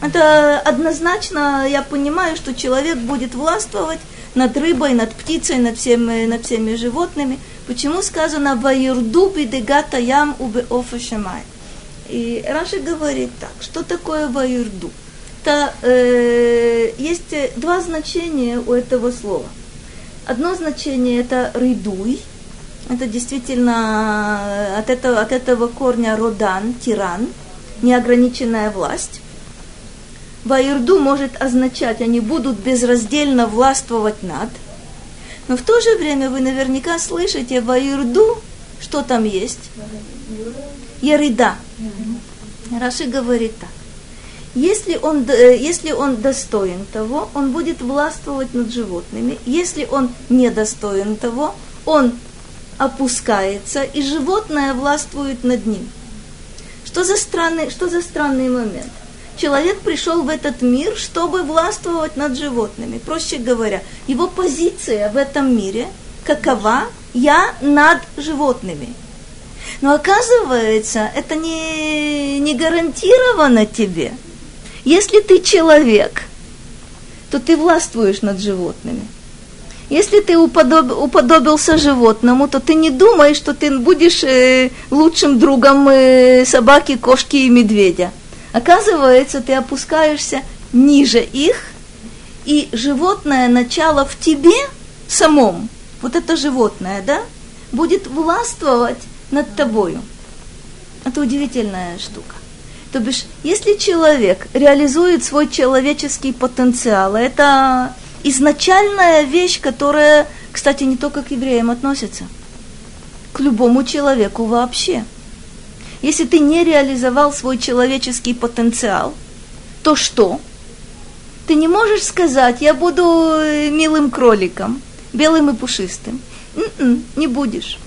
Это однозначно, я понимаю, что человек будет властвовать над рыбой, над птицей, над всеми, над всеми животными. Почему сказано «Ваирду бидегата ям убе офашамай»? И Раши говорит так, что такое «ваирду»? Это, э, есть два значения у этого слова. Одно значение это «рыдуй», это действительно от этого, от этого корня родан, тиран, неограниченная власть. Ваирду может означать, они будут безраздельно властвовать над. Но в то же время вы наверняка слышите Ваирду, что там есть? Ярида. Раши говорит так. Если он, э, если он достоин того, он будет властвовать над животными. Если он недостоин того, он опускается, и животное властвует над ним. Что за странный, что за странный момент? Человек пришел в этот мир, чтобы властвовать над животными. Проще говоря, его позиция в этом мире какова? Я над животными. Но оказывается, это не, не гарантировано тебе. Если ты человек, то ты властвуешь над животными. Если ты уподоб, уподобился животному, то ты не думай, что ты будешь э, лучшим другом э, собаки, кошки и медведя. Оказывается, ты опускаешься ниже их, и животное начало в тебе самом, вот это животное, да, будет властвовать над тобою. Это удивительная штука. То бишь, если человек реализует свой человеческий потенциал, это изначальная вещь, которая, кстати, не только к евреям относится, к любому человеку вообще. Если ты не реализовал свой человеческий потенциал, то что? Ты не можешь сказать, я буду э, милым кроликом, белым и пушистым. Н-н, не будешь.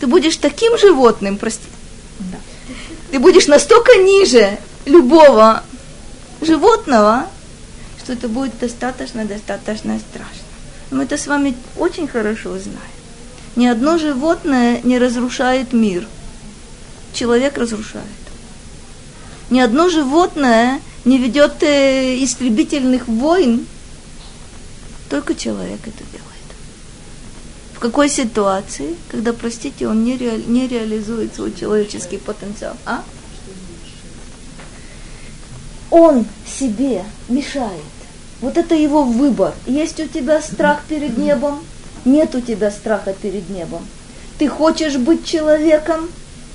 Ты будешь таким животным, прости. Да. Ты будешь настолько ниже любого животного, что это будет достаточно, достаточно страшно. Мы это с вами очень хорошо знаем. Ни одно животное не разрушает мир. Человек разрушает. Ни одно животное не ведет э, истребительных войн. Только человек это делает. В какой ситуации, когда, простите, он не, ре, не реализует свой человеческий потенциал? А? Он себе мешает. Вот это его выбор. Есть у тебя страх перед небом? Нет у тебя страха перед небом. Ты хочешь быть человеком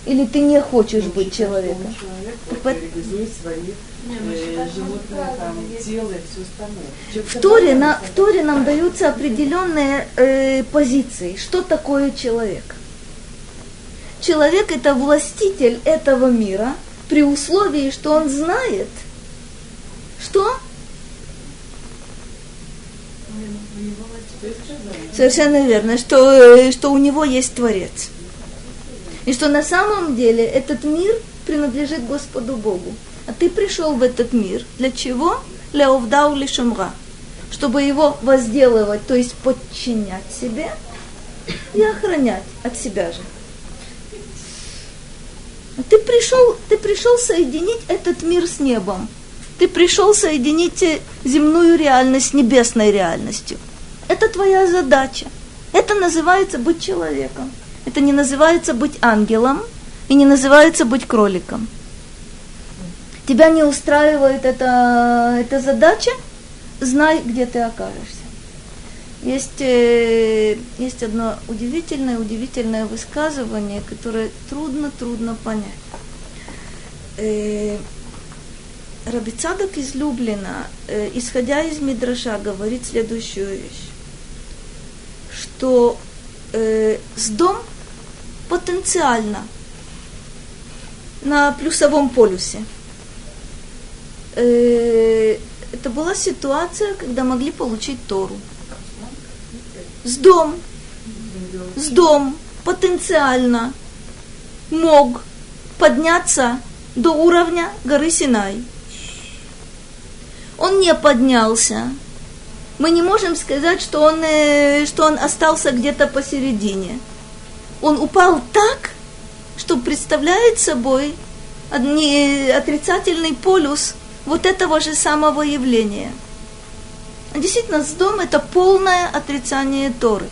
или ты не хочешь ну, быть человеком? Человек реализует свои э, животные, там, тело и все остальное. В Торе, на, в Торе нам даются определенные э, позиции. Что такое человек? Человек это властитель этого мира при условии, что он знает, что Совершенно верно, что, э, что у него есть Творец. И что на самом деле этот мир принадлежит Господу Богу. А ты пришел в этот мир. Для чего? Для овдау лишумра. Чтобы его возделывать, то есть подчинять себе и охранять от себя же. А ты пришел, ты пришел соединить этот мир с небом. Ты пришел соединить земную реальность с небесной реальностью. Это твоя задача. Это называется быть человеком. Это не называется быть ангелом и не называется быть кроликом. Тебя не устраивает эта, эта задача, знай, где ты окажешься. Есть, э, есть одно удивительное, удивительное высказывание, которое трудно-трудно понять. Э, Рабицадок из Люблина, э, исходя из Мидраша, говорит следующую вещь, что э, с дом потенциально на плюсовом полюсе. Э, это была ситуация, когда могли получить Тору. С дом, с дом потенциально мог подняться до уровня горы Синай. Он не поднялся. Мы не можем сказать, что он, э, что он остался где-то посередине он упал так, что представляет собой отрицательный полюс вот этого же самого явления. Действительно, с дом это полное отрицание Торы.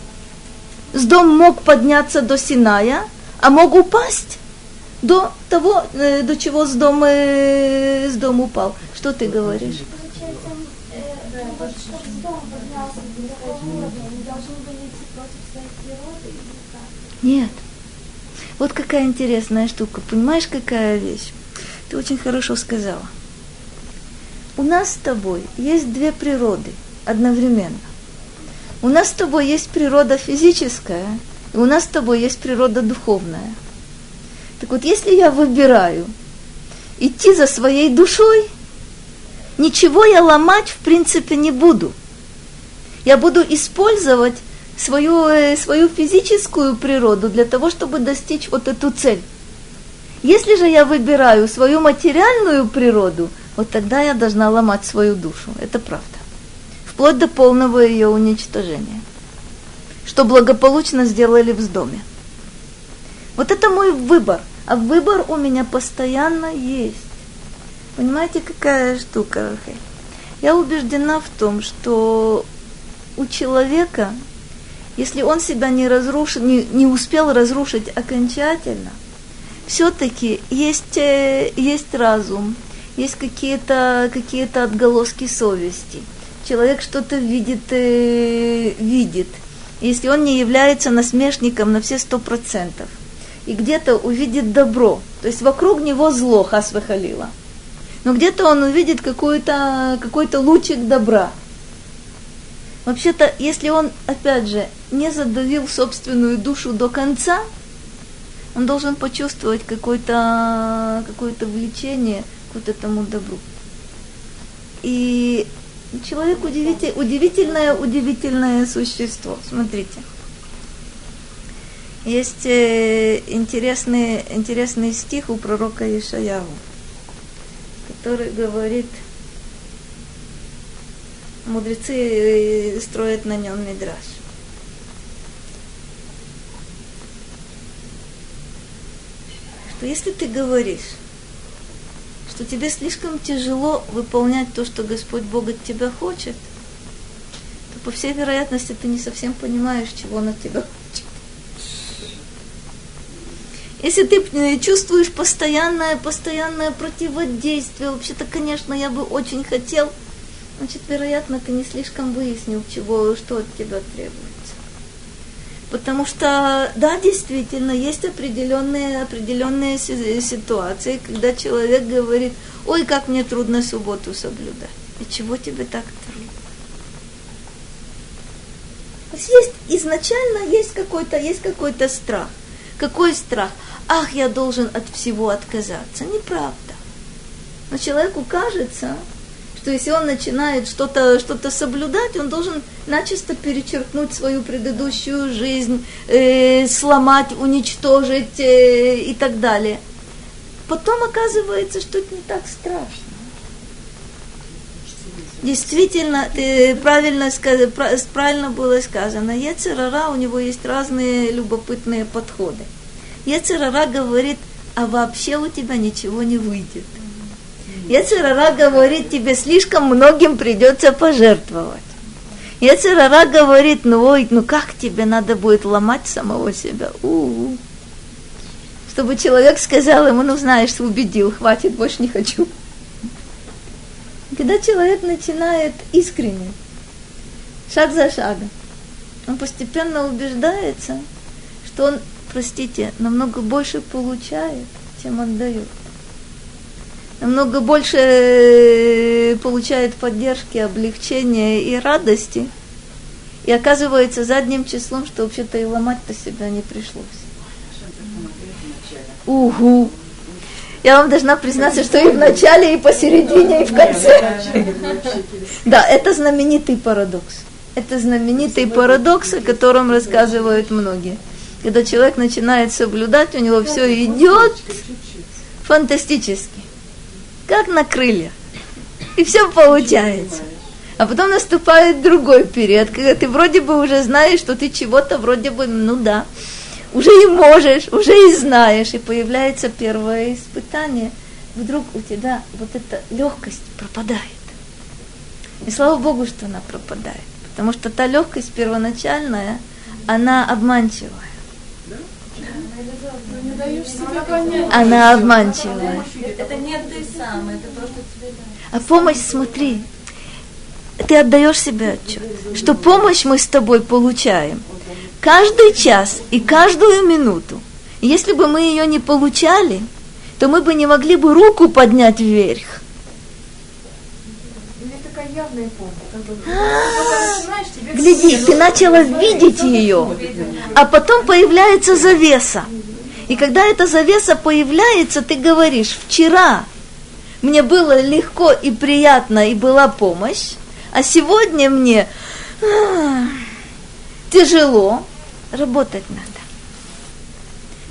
С дом мог подняться до Синая, а мог упасть до того, э, до чего с дом, э, с дом упал. Что ты говоришь? Нет. Вот какая интересная штука. Понимаешь, какая вещь? Ты очень хорошо сказала. У нас с тобой есть две природы одновременно. У нас с тобой есть природа физическая, и у нас с тобой есть природа духовная. Так вот, если я выбираю идти за своей душой, ничего я ломать в принципе не буду. Я буду использовать свою, э, свою физическую природу для того, чтобы достичь вот эту цель. Если же я выбираю свою материальную природу, вот тогда я должна ломать свою душу. Это правда. Вплоть до полного ее уничтожения. Что благополучно сделали в доме. Вот это мой выбор. А выбор у меня постоянно есть. Понимаете, какая штука? Я убеждена в том, что у человека если он себя не разрушил, не, не успел разрушить окончательно, все-таки есть, э, есть разум, есть какие-то какие отголоски совести. Человек что-то видит, э, видит. Если он не является насмешником на все сто процентов, и где-то увидит добро, то есть вокруг него зло, хас выхалила, но где-то он увидит какой-то какой лучик добра – Вообще-то, если он, опять же, не задавил собственную душу до конца, он должен почувствовать какое-то какое влечение к вот этому добру. И человек удивитель, удивительное, удивительное существо. Смотрите. Есть э, интересный, интересный стих у пророка Ишаяву, который говорит – мудрецы э, строят на нем мидраж. Если ты говоришь, что тебе слишком тяжело выполнять то, что Господь Бог от тебя хочет, то по всей вероятности ты не совсем понимаешь, чего Он от тебя хочет. Если ты э, чувствуешь постоянное, постоянное противодействие, вообще-то, конечно, я бы очень хотел – значит, вероятно, ты не слишком выяснил, чего, что от тебя требуется. Потому что, да, действительно, есть определенные, определенные ситуации, когда человек говорит, ой, как мне трудно субботу соблюдать. И чего тебе так трудно? То есть, есть изначально есть какой-то, есть какой-то страх. Какой страх? Ах, я должен от всего отказаться. Неправда. Но человеку кажется, что если он начинает что-то что соблюдать, он должен начисто перечеркнуть свою предыдущую жизнь, э, сломать, уничтожить э, и так далее. Потом оказывается, что это не так страшно. Действительно, ты правильно, правильно было сказано, Ецерара, у него есть разные любопытные подходы. Ецерара говорит, а вообще у тебя ничего не выйдет. Ецерара говорит, тебе слишком многим придется пожертвовать. Ецерара говорит, ну ой, ну как тебе надо будет ломать самого себя? У-у-у. Чтобы человек сказал ему, ну знаешь, убедил, хватит, больше не хочу. Когда человек начинает искренне, шаг за шагом, он постепенно убеждается, что он, простите, намного больше получает, чем отдает. Намного больше э, получает поддержки, облегчения и радости. И оказывается задним числом, что вообще-то и ломать-то себя не пришлось. Угу. Я вам должна признаться, что и в начале, и посередине, и в конце. Да, это знаменитый парадокс. Это знаменитый парадокс, о котором рассказывают многие. Когда человек начинает соблюдать, у него все идет фантастически. Как на крыльях. И все получается. А потом наступает другой период, когда ты вроде бы уже знаешь, что ты чего-то вроде бы, ну да, уже и можешь, уже и знаешь, и появляется первое испытание, вдруг у тебя вот эта легкость пропадает. И слава Богу, что она пропадает, потому что та легкость первоначальная, она обманчивая. Она обманчивая. Это не ты сам, это то, что тебе А помощь, смотри, ты отдаешь себе отчет, что помощь мы с тобой получаем – каждый час и каждую минуту. Если бы мы ее не получали, то мы бы не могли бы руку поднять вверх. Гляди, ты начала видеть ее, а потом появляется завеса. И когда эта завеса появляется, ты говоришь, вчера мне было легко и приятно, и была помощь, а сегодня мне тяжело, Работать надо.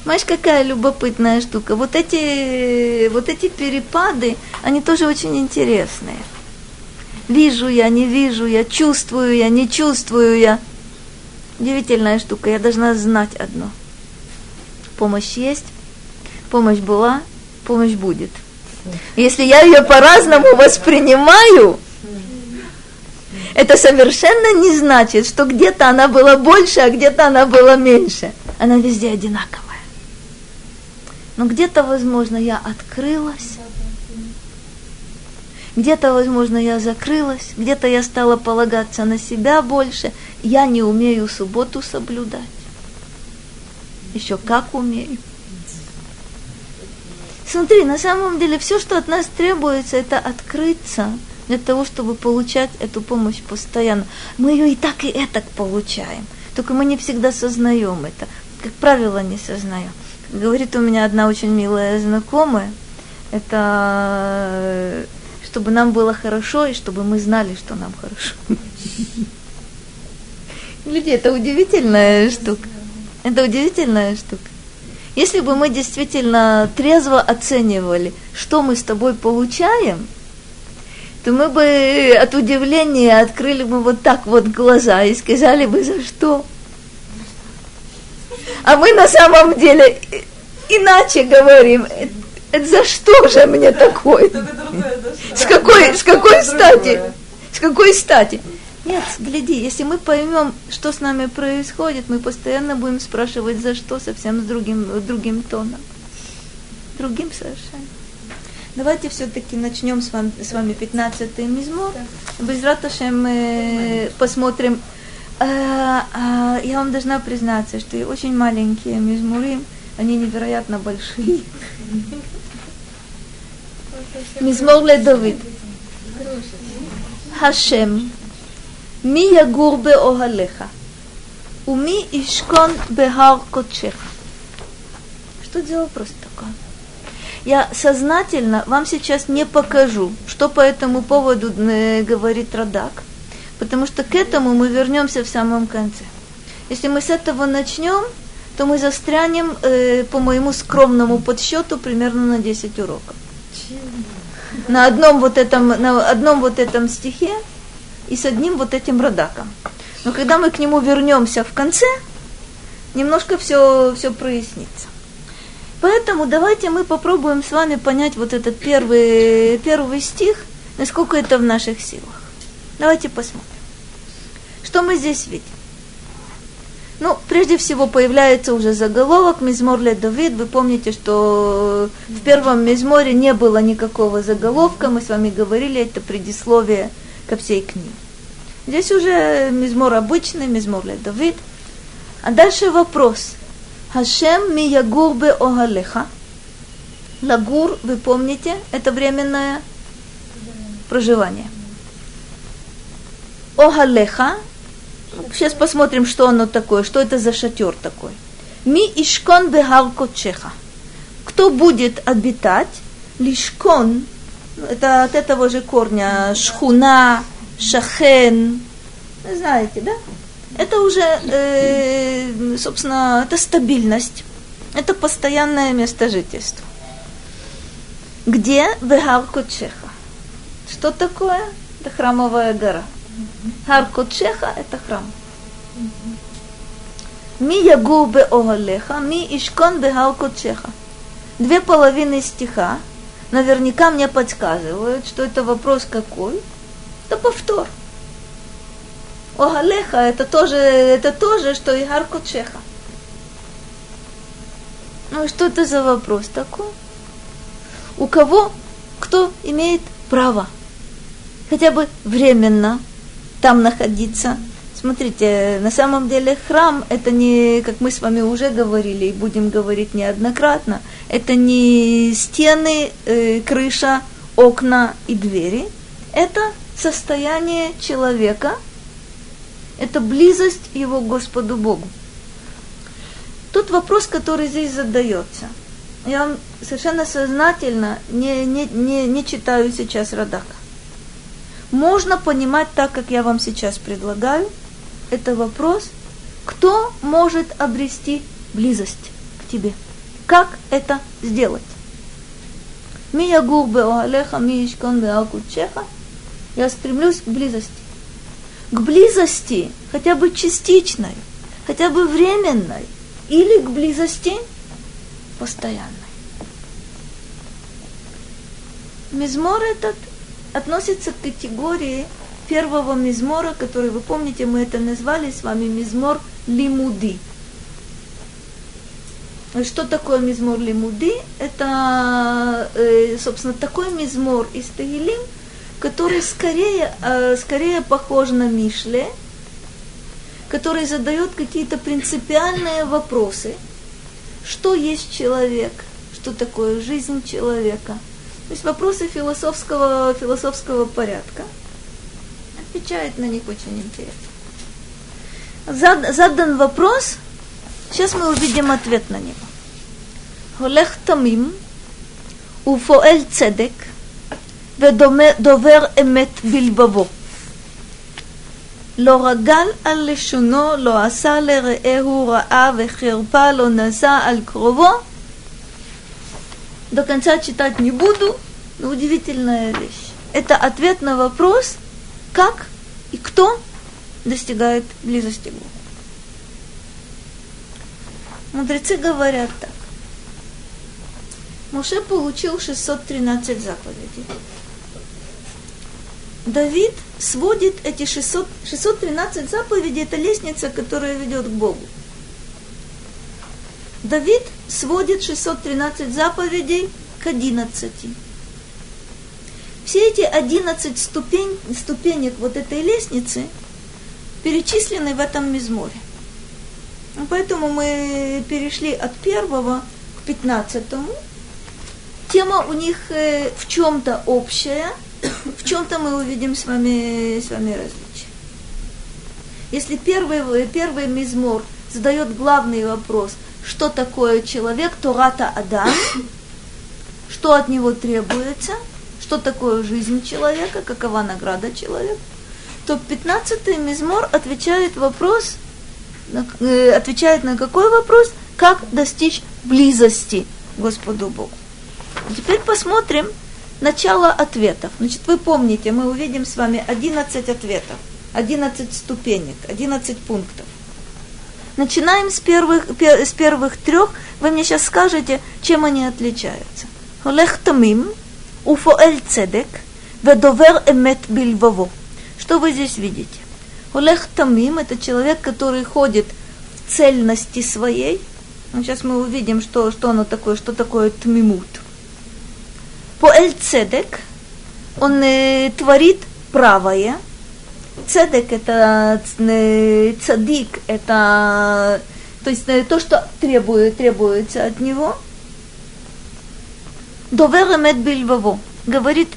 Знаешь, какая любопытная штука. Вот эти, вот эти перепады, они тоже очень интересные. Вижу я, не вижу я, чувствую я, не чувствую я. Удивительная штука. Я должна знать одно. Помощь есть, помощь была, помощь будет. Если я ее по-разному воспринимаю, это совершенно не значит, что где-то она была больше, а где-то она была меньше. Она везде одинаковая. Но где-то, возможно, я открылась, где-то, возможно, я закрылась, где-то я стала полагаться на себя больше. Я не умею субботу соблюдать. Еще как умею. Смотри, на самом деле все, что от нас требуется, это открыться – для того, чтобы получать эту помощь постоянно. Мы ее и так, и так получаем. Только мы не всегда сознаем это. Как правило, не сознаем. Говорит у меня одна очень милая знакомая, это чтобы нам было хорошо и чтобы мы знали, что нам хорошо. Люди, это удивительная штука. Это удивительная штука. Если бы мы действительно трезво оценивали, что мы с тобой получаем, то мы бы от удивления открыли бы вот так вот глаза и сказали бы, за что? А мы на самом деле иначе говорим, это за что же мне такое? С какой, с какой стати? С какой стати? Нет, гляди, если мы поймем, что с нами происходит, мы постоянно будем спрашивать, за что, совсем с другим, другим тоном. Другим совершенно. Давайте все-таки начнем с вами, с вами 15-й мизмор. Без раташем мы посмотрим. А, а, я вам должна признаться, что очень маленькие мизмуры, они невероятно большие. מזמור לדוד. השם, מי יגור באוהליך, ומי ישכון בהר קודשך. Что делал просто такое? Я сознательно вам сейчас не покажу, что по этому поводу э, говорит Радак, потому что к этому мы вернемся в самом конце. Если мы с этого начнем, то мы застрянем, э, по моему скромному подсчету, примерно на 10 уроков. На одном вот этом, на одном вот этом стихе и с одним вот этим радаком. Но когда мы к нему вернемся в конце, немножко все, все прояснится. Поэтому давайте мы попробуем с вами понять вот этот первый, первый стих, насколько это в наших силах. Давайте посмотрим. Что мы здесь видим? Ну, прежде всего появляется уже заголовок «Мизмор ле Давид». Вы помните, что в первом Мизморе не было никакого заголовка. Мы с вами говорили, это предисловие ко всей книге. Здесь уже Мизмор обычный, Мизмор ле Давид. А дальше вопрос. Хашем ми ягур бе огалеха. Лагур, вы помните, это временное проживание. Огалеха Сейчас посмотрим, что оно такое, что это за шатер такой. Ми ишкон бегар кочеха. Кто будет обитать? Лишкон, это от этого же корня, шхуна, шахен, знаете, да? Это уже, э, собственно, это стабильность, это постоянное место жительства. Где Вегар Кочеха? Что такое? Это храмовая гора. Гар Кочеха – это храм. Ми ягу бе огалеха, ми ишкон бе гар Кочеха. Две половины стиха наверняка мне подсказывают, что это вопрос какой? Это повтор. Огалеха это тоже, это тоже, что и Гар Кочеха. Ну что это за вопрос такой? У кого, кто имеет право хотя бы временно там находиться. Смотрите, на самом деле храм это не, как мы с вами уже говорили и будем говорить неоднократно, это не стены, э, крыша, окна и двери. Это состояние человека, это близость его Господу Богу. Тот вопрос, который здесь задается. Я вам совершенно сознательно не, не, не, не читаю сейчас Радака можно понимать так, как я вам сейчас предлагаю. Это вопрос, кто может обрести близость к тебе? Как это сделать? Мия гурбе оалеха, миишкон беалкучеха. Я стремлюсь к близости. К близости, хотя бы частичной, хотя бы временной, или к близости постоянной. Мизмор этот – относится к категории первого мизмора, который, вы помните, мы это назвали с вами мизмор лимуди. Что такое мизмор лимуди? Это, э, собственно, такой мизмор из Тагилим, который скорее, э, скорее похож на Мишле, который задает какие-то принципиальные вопросы. Что есть человек? Что такое жизнь человека? То есть вопросы философского, философского порядка. Отвечает на них очень интересно. Зад, задан вопрос, сейчас мы увидим ответ на него. הולך תמים ופועל צדק ודובר אמת בלבבו. לא רגל על לשונו, לא עשה לרעהו רעה וחרפה לא נשא על קרובו, до конца читать не буду, но удивительная вещь. Это ответ на вопрос, как и кто достигает близости к Богу. Мудрецы говорят так. Моше получил 613 заповедей. Давид сводит эти 600, 613 заповедей, это лестница, которая ведет к Богу. Давид сводит 613 заповедей к 11. Все эти 11 ступень, ступенек вот этой лестницы перечислены в этом мизморе. Поэтому мы перешли от первого к пятнадцатому. Тема у них э, в чем-то общая, в чем-то мы увидим с вами, с вами различия. Если первый, первый мизмор задает главный вопрос – что такое человек, Тората Адам, что что от него требуется, что такое жизнь человека, какова награда человека, то 15-й мизмор отвечает вопрос, э, отвечает на какой вопрос, как достичь близости Господу Богу. Теперь посмотрим начало ответов. Значит, вы помните, мы увидим с вами 11 ответов, 11 ступенек, 11 пунктов. Начинаем с первых, с первых трех. Вы мне сейчас скажете, чем они отличаются. Олех тамим, уфоэль цедек, ведовер эмет бильвово. Что вы здесь видите? Олех тамим – это человек, который ходит в цельности своей. Ну, сейчас мы увидим, что, что оно такое, что такое тмимут. Поэль цедек, он э, творит правое – цедек это цадик, это то есть то, что требует, требуется от него. Довер эмет бильваво, говорит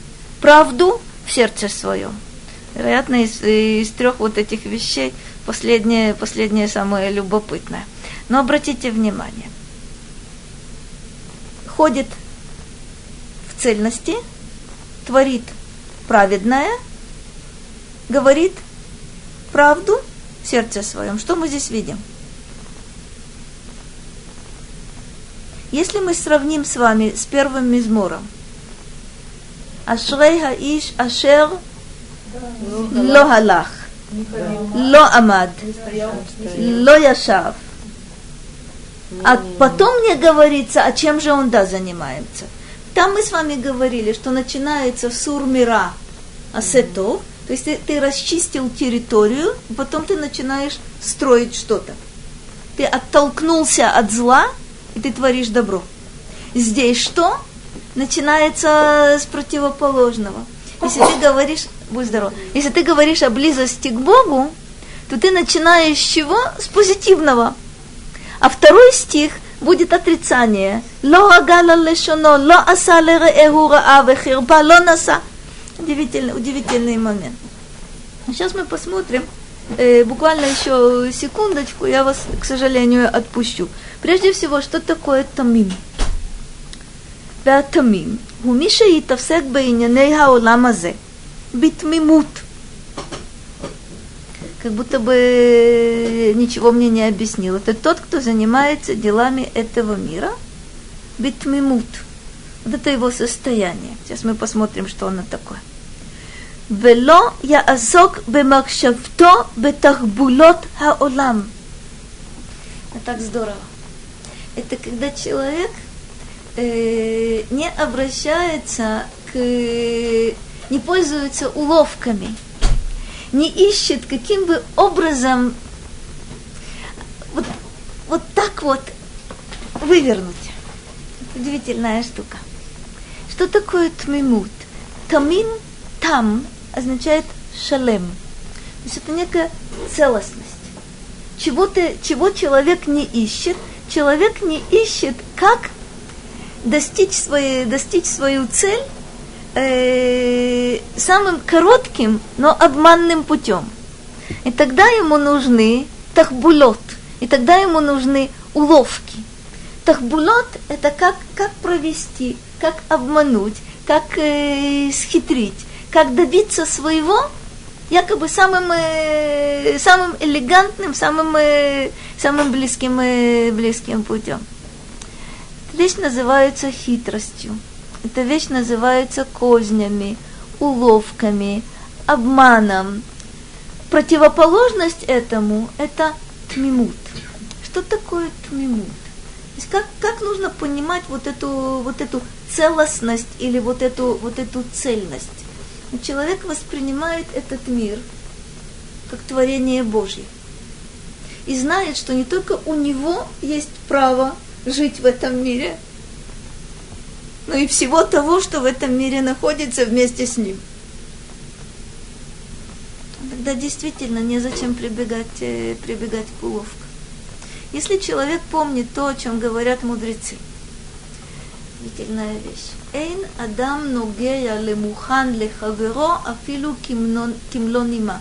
правду в сердце своем. Вероятно, из, из трех вот этих вещей последнее, последнее самое любопытное. Но обратите внимание. Ходит в цельности, творит праведное – говорит правду в сердце своем. Что мы здесь видим? Если мы сравним с вами с первым мизмором, Ашрей Хаиш Ашер Ло Халах, Ло Амад, Ло Яшав. А потом мне говорится, а чем же он да занимается. Там мы с вами говорили, что начинается сур мира асетов, то есть ты, ты расчистил территорию, потом ты начинаешь строить что-то. Ты оттолкнулся от зла, и ты творишь добро. Здесь что? Начинается с противоположного. Если ты говоришь, будь здоров, если ты говоришь о близости к Богу, то ты начинаешь с чего? С позитивного. А второй стих будет отрицание. Ло агала лешоно, ло аса лереэгу раа вехирба, ло наса удивительный, удивительный момент. Сейчас мы посмотрим, э, буквально еще секундочку, я вас, к сожалению, отпущу. Прежде всего, что такое тамим? והתמים הוא מי שיתעסק בענייני העולם הזה בתמימות. Как будто бы ничего мне не объяснил. Это тот, кто занимается делами этого мира. Битмимут. это его состояние. Сейчас мы посмотрим, что оно такое. Вело я азок бемакшавто бетахбулот хаолам. А так здорово. Это когда человек э, не обращается к... не пользуется уловками, не ищет каким бы образом вот, вот так вот вывернуть. Удивительная штука. Что такое тмимут? Тамин там означает шалем. То есть это некая целостность. Чего-то, чего человек не ищет, человек не ищет, как достичь, своей, достичь свою цель э, самым коротким, но обманным путем. И тогда ему нужны тахбулот, и тогда ему нужны уловки. Тахбулот – это как, как провести, как обмануть, как э, схитрить как добиться своего, якобы самым, э, самым элегантным, самым, э, самым близким, э, близким путем. Эта вещь называется хитростью. Эта вещь называется кознями, уловками, обманом. Противоположность этому – это тмимут. Что такое тмимут? То есть как, как нужно понимать вот эту, вот эту целостность или вот эту, вот эту цельность? Человек воспринимает этот мир как творение Божье. И знает, что не только у него есть право жить в этом мире, но и всего того, что в этом мире находится вместе с ним. Тогда действительно незачем прибегать, э, прибегать к уловкам. Если человек помнит то, о чем говорят мудрецы, удивительная вещь. אין אדם נוגע למוכן לחברו אפילו כמלוא нима.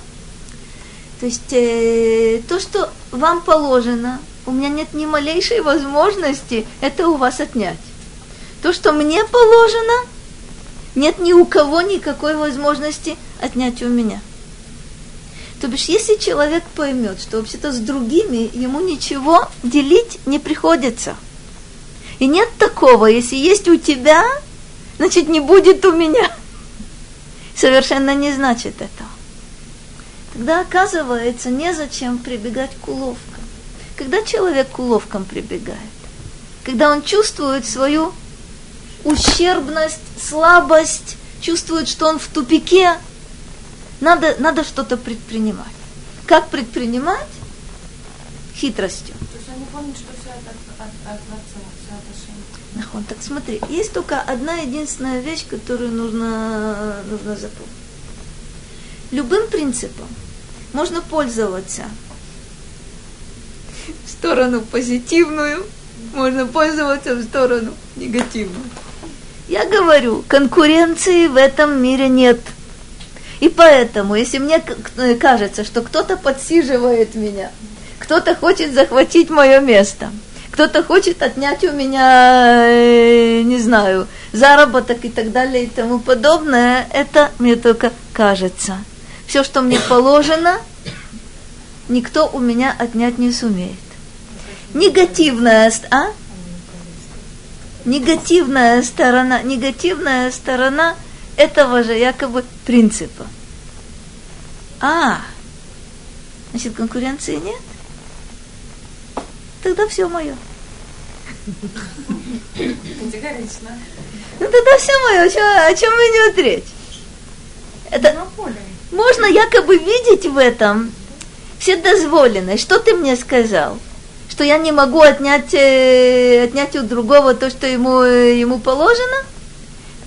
То есть э, то, что вам положено, у меня нет ни малейшей возможности это у вас отнять. То, что мне положено, нет ни у кого никакой возможности отнять у меня. То бишь, если человек поймет, что вообще-то с другими ему ничего делить не приходится. и нет такого, если есть у тебя, значит не будет у меня. Совершенно не значит этого. Тогда оказывается, незачем прибегать к уловкам. Когда человек к уловкам прибегает? Когда он чувствует свою ущербность, слабость, чувствует, что он в тупике, надо, надо что-то предпринимать. Как предпринимать? Хитростью. То есть они помнят, что все это от, от, от от. Нахон, так смотри, есть только одна единственная вещь, которую нужно, нужно запомнить. Любым принципом можно пользоваться в сторону позитивную, можно пользоваться в сторону негативную. Я говорю, конкуренции в этом мире нет. И поэтому, если мне кажется, что кто-то подсиживает меня, кто-то хочет захватить мое место, кто-то хочет отнять у меня, э, не знаю, заработок и так далее и тому подобное, это мне только кажется. Все, что мне положено, никто у меня отнять не сумеет. Негативная, а? негативная сторона, негативная сторона этого же якобы принципа. А, значит, конкуренции нет? Тогда все мое. Категорично. Ну тогда все мое, о чем, о чем идет речь? Это можно якобы видеть в этом вседозволенность. Что ты мне сказал? что я не могу отнять, э, отнять у другого то, что ему, ему положено?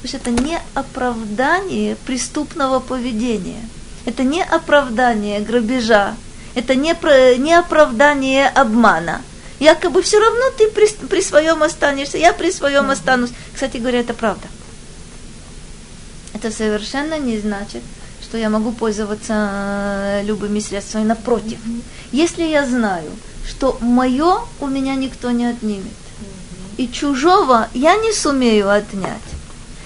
Потому что это не оправдание преступного поведения. Это не оправдание грабежа. Это не, не оправдание обмана. Якобы все равно ты при, при своем останешься, я при своем останусь. Кстати говоря, это правда. Это совершенно не значит, что я могу пользоваться э, любыми средствами. Напротив, если я знаю, что мое у меня никто не отнимет. И чужого я не сумею отнять.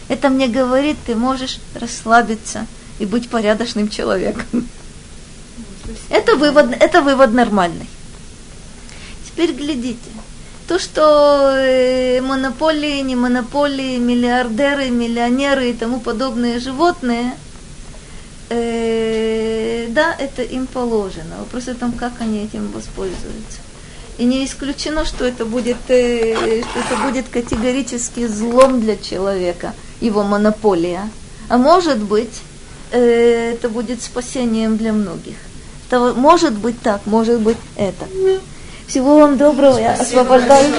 Это мне говорит, ты можешь расслабиться и быть порядочным человеком. Это вывод, это вывод нормальный. Теперь глядите. То, что э, монополии, не монополии, миллиардеры, миллионеры и тому подобные животные, э, да, это им положено. Вопрос о том, как они этим воспользуются. И не исключено, что это будет, э, что это будет категорически злом для человека, его монополия. А может быть, э, это будет спасением для многих. Это может быть так, может быть это. Всего вам доброго, я освобождаю.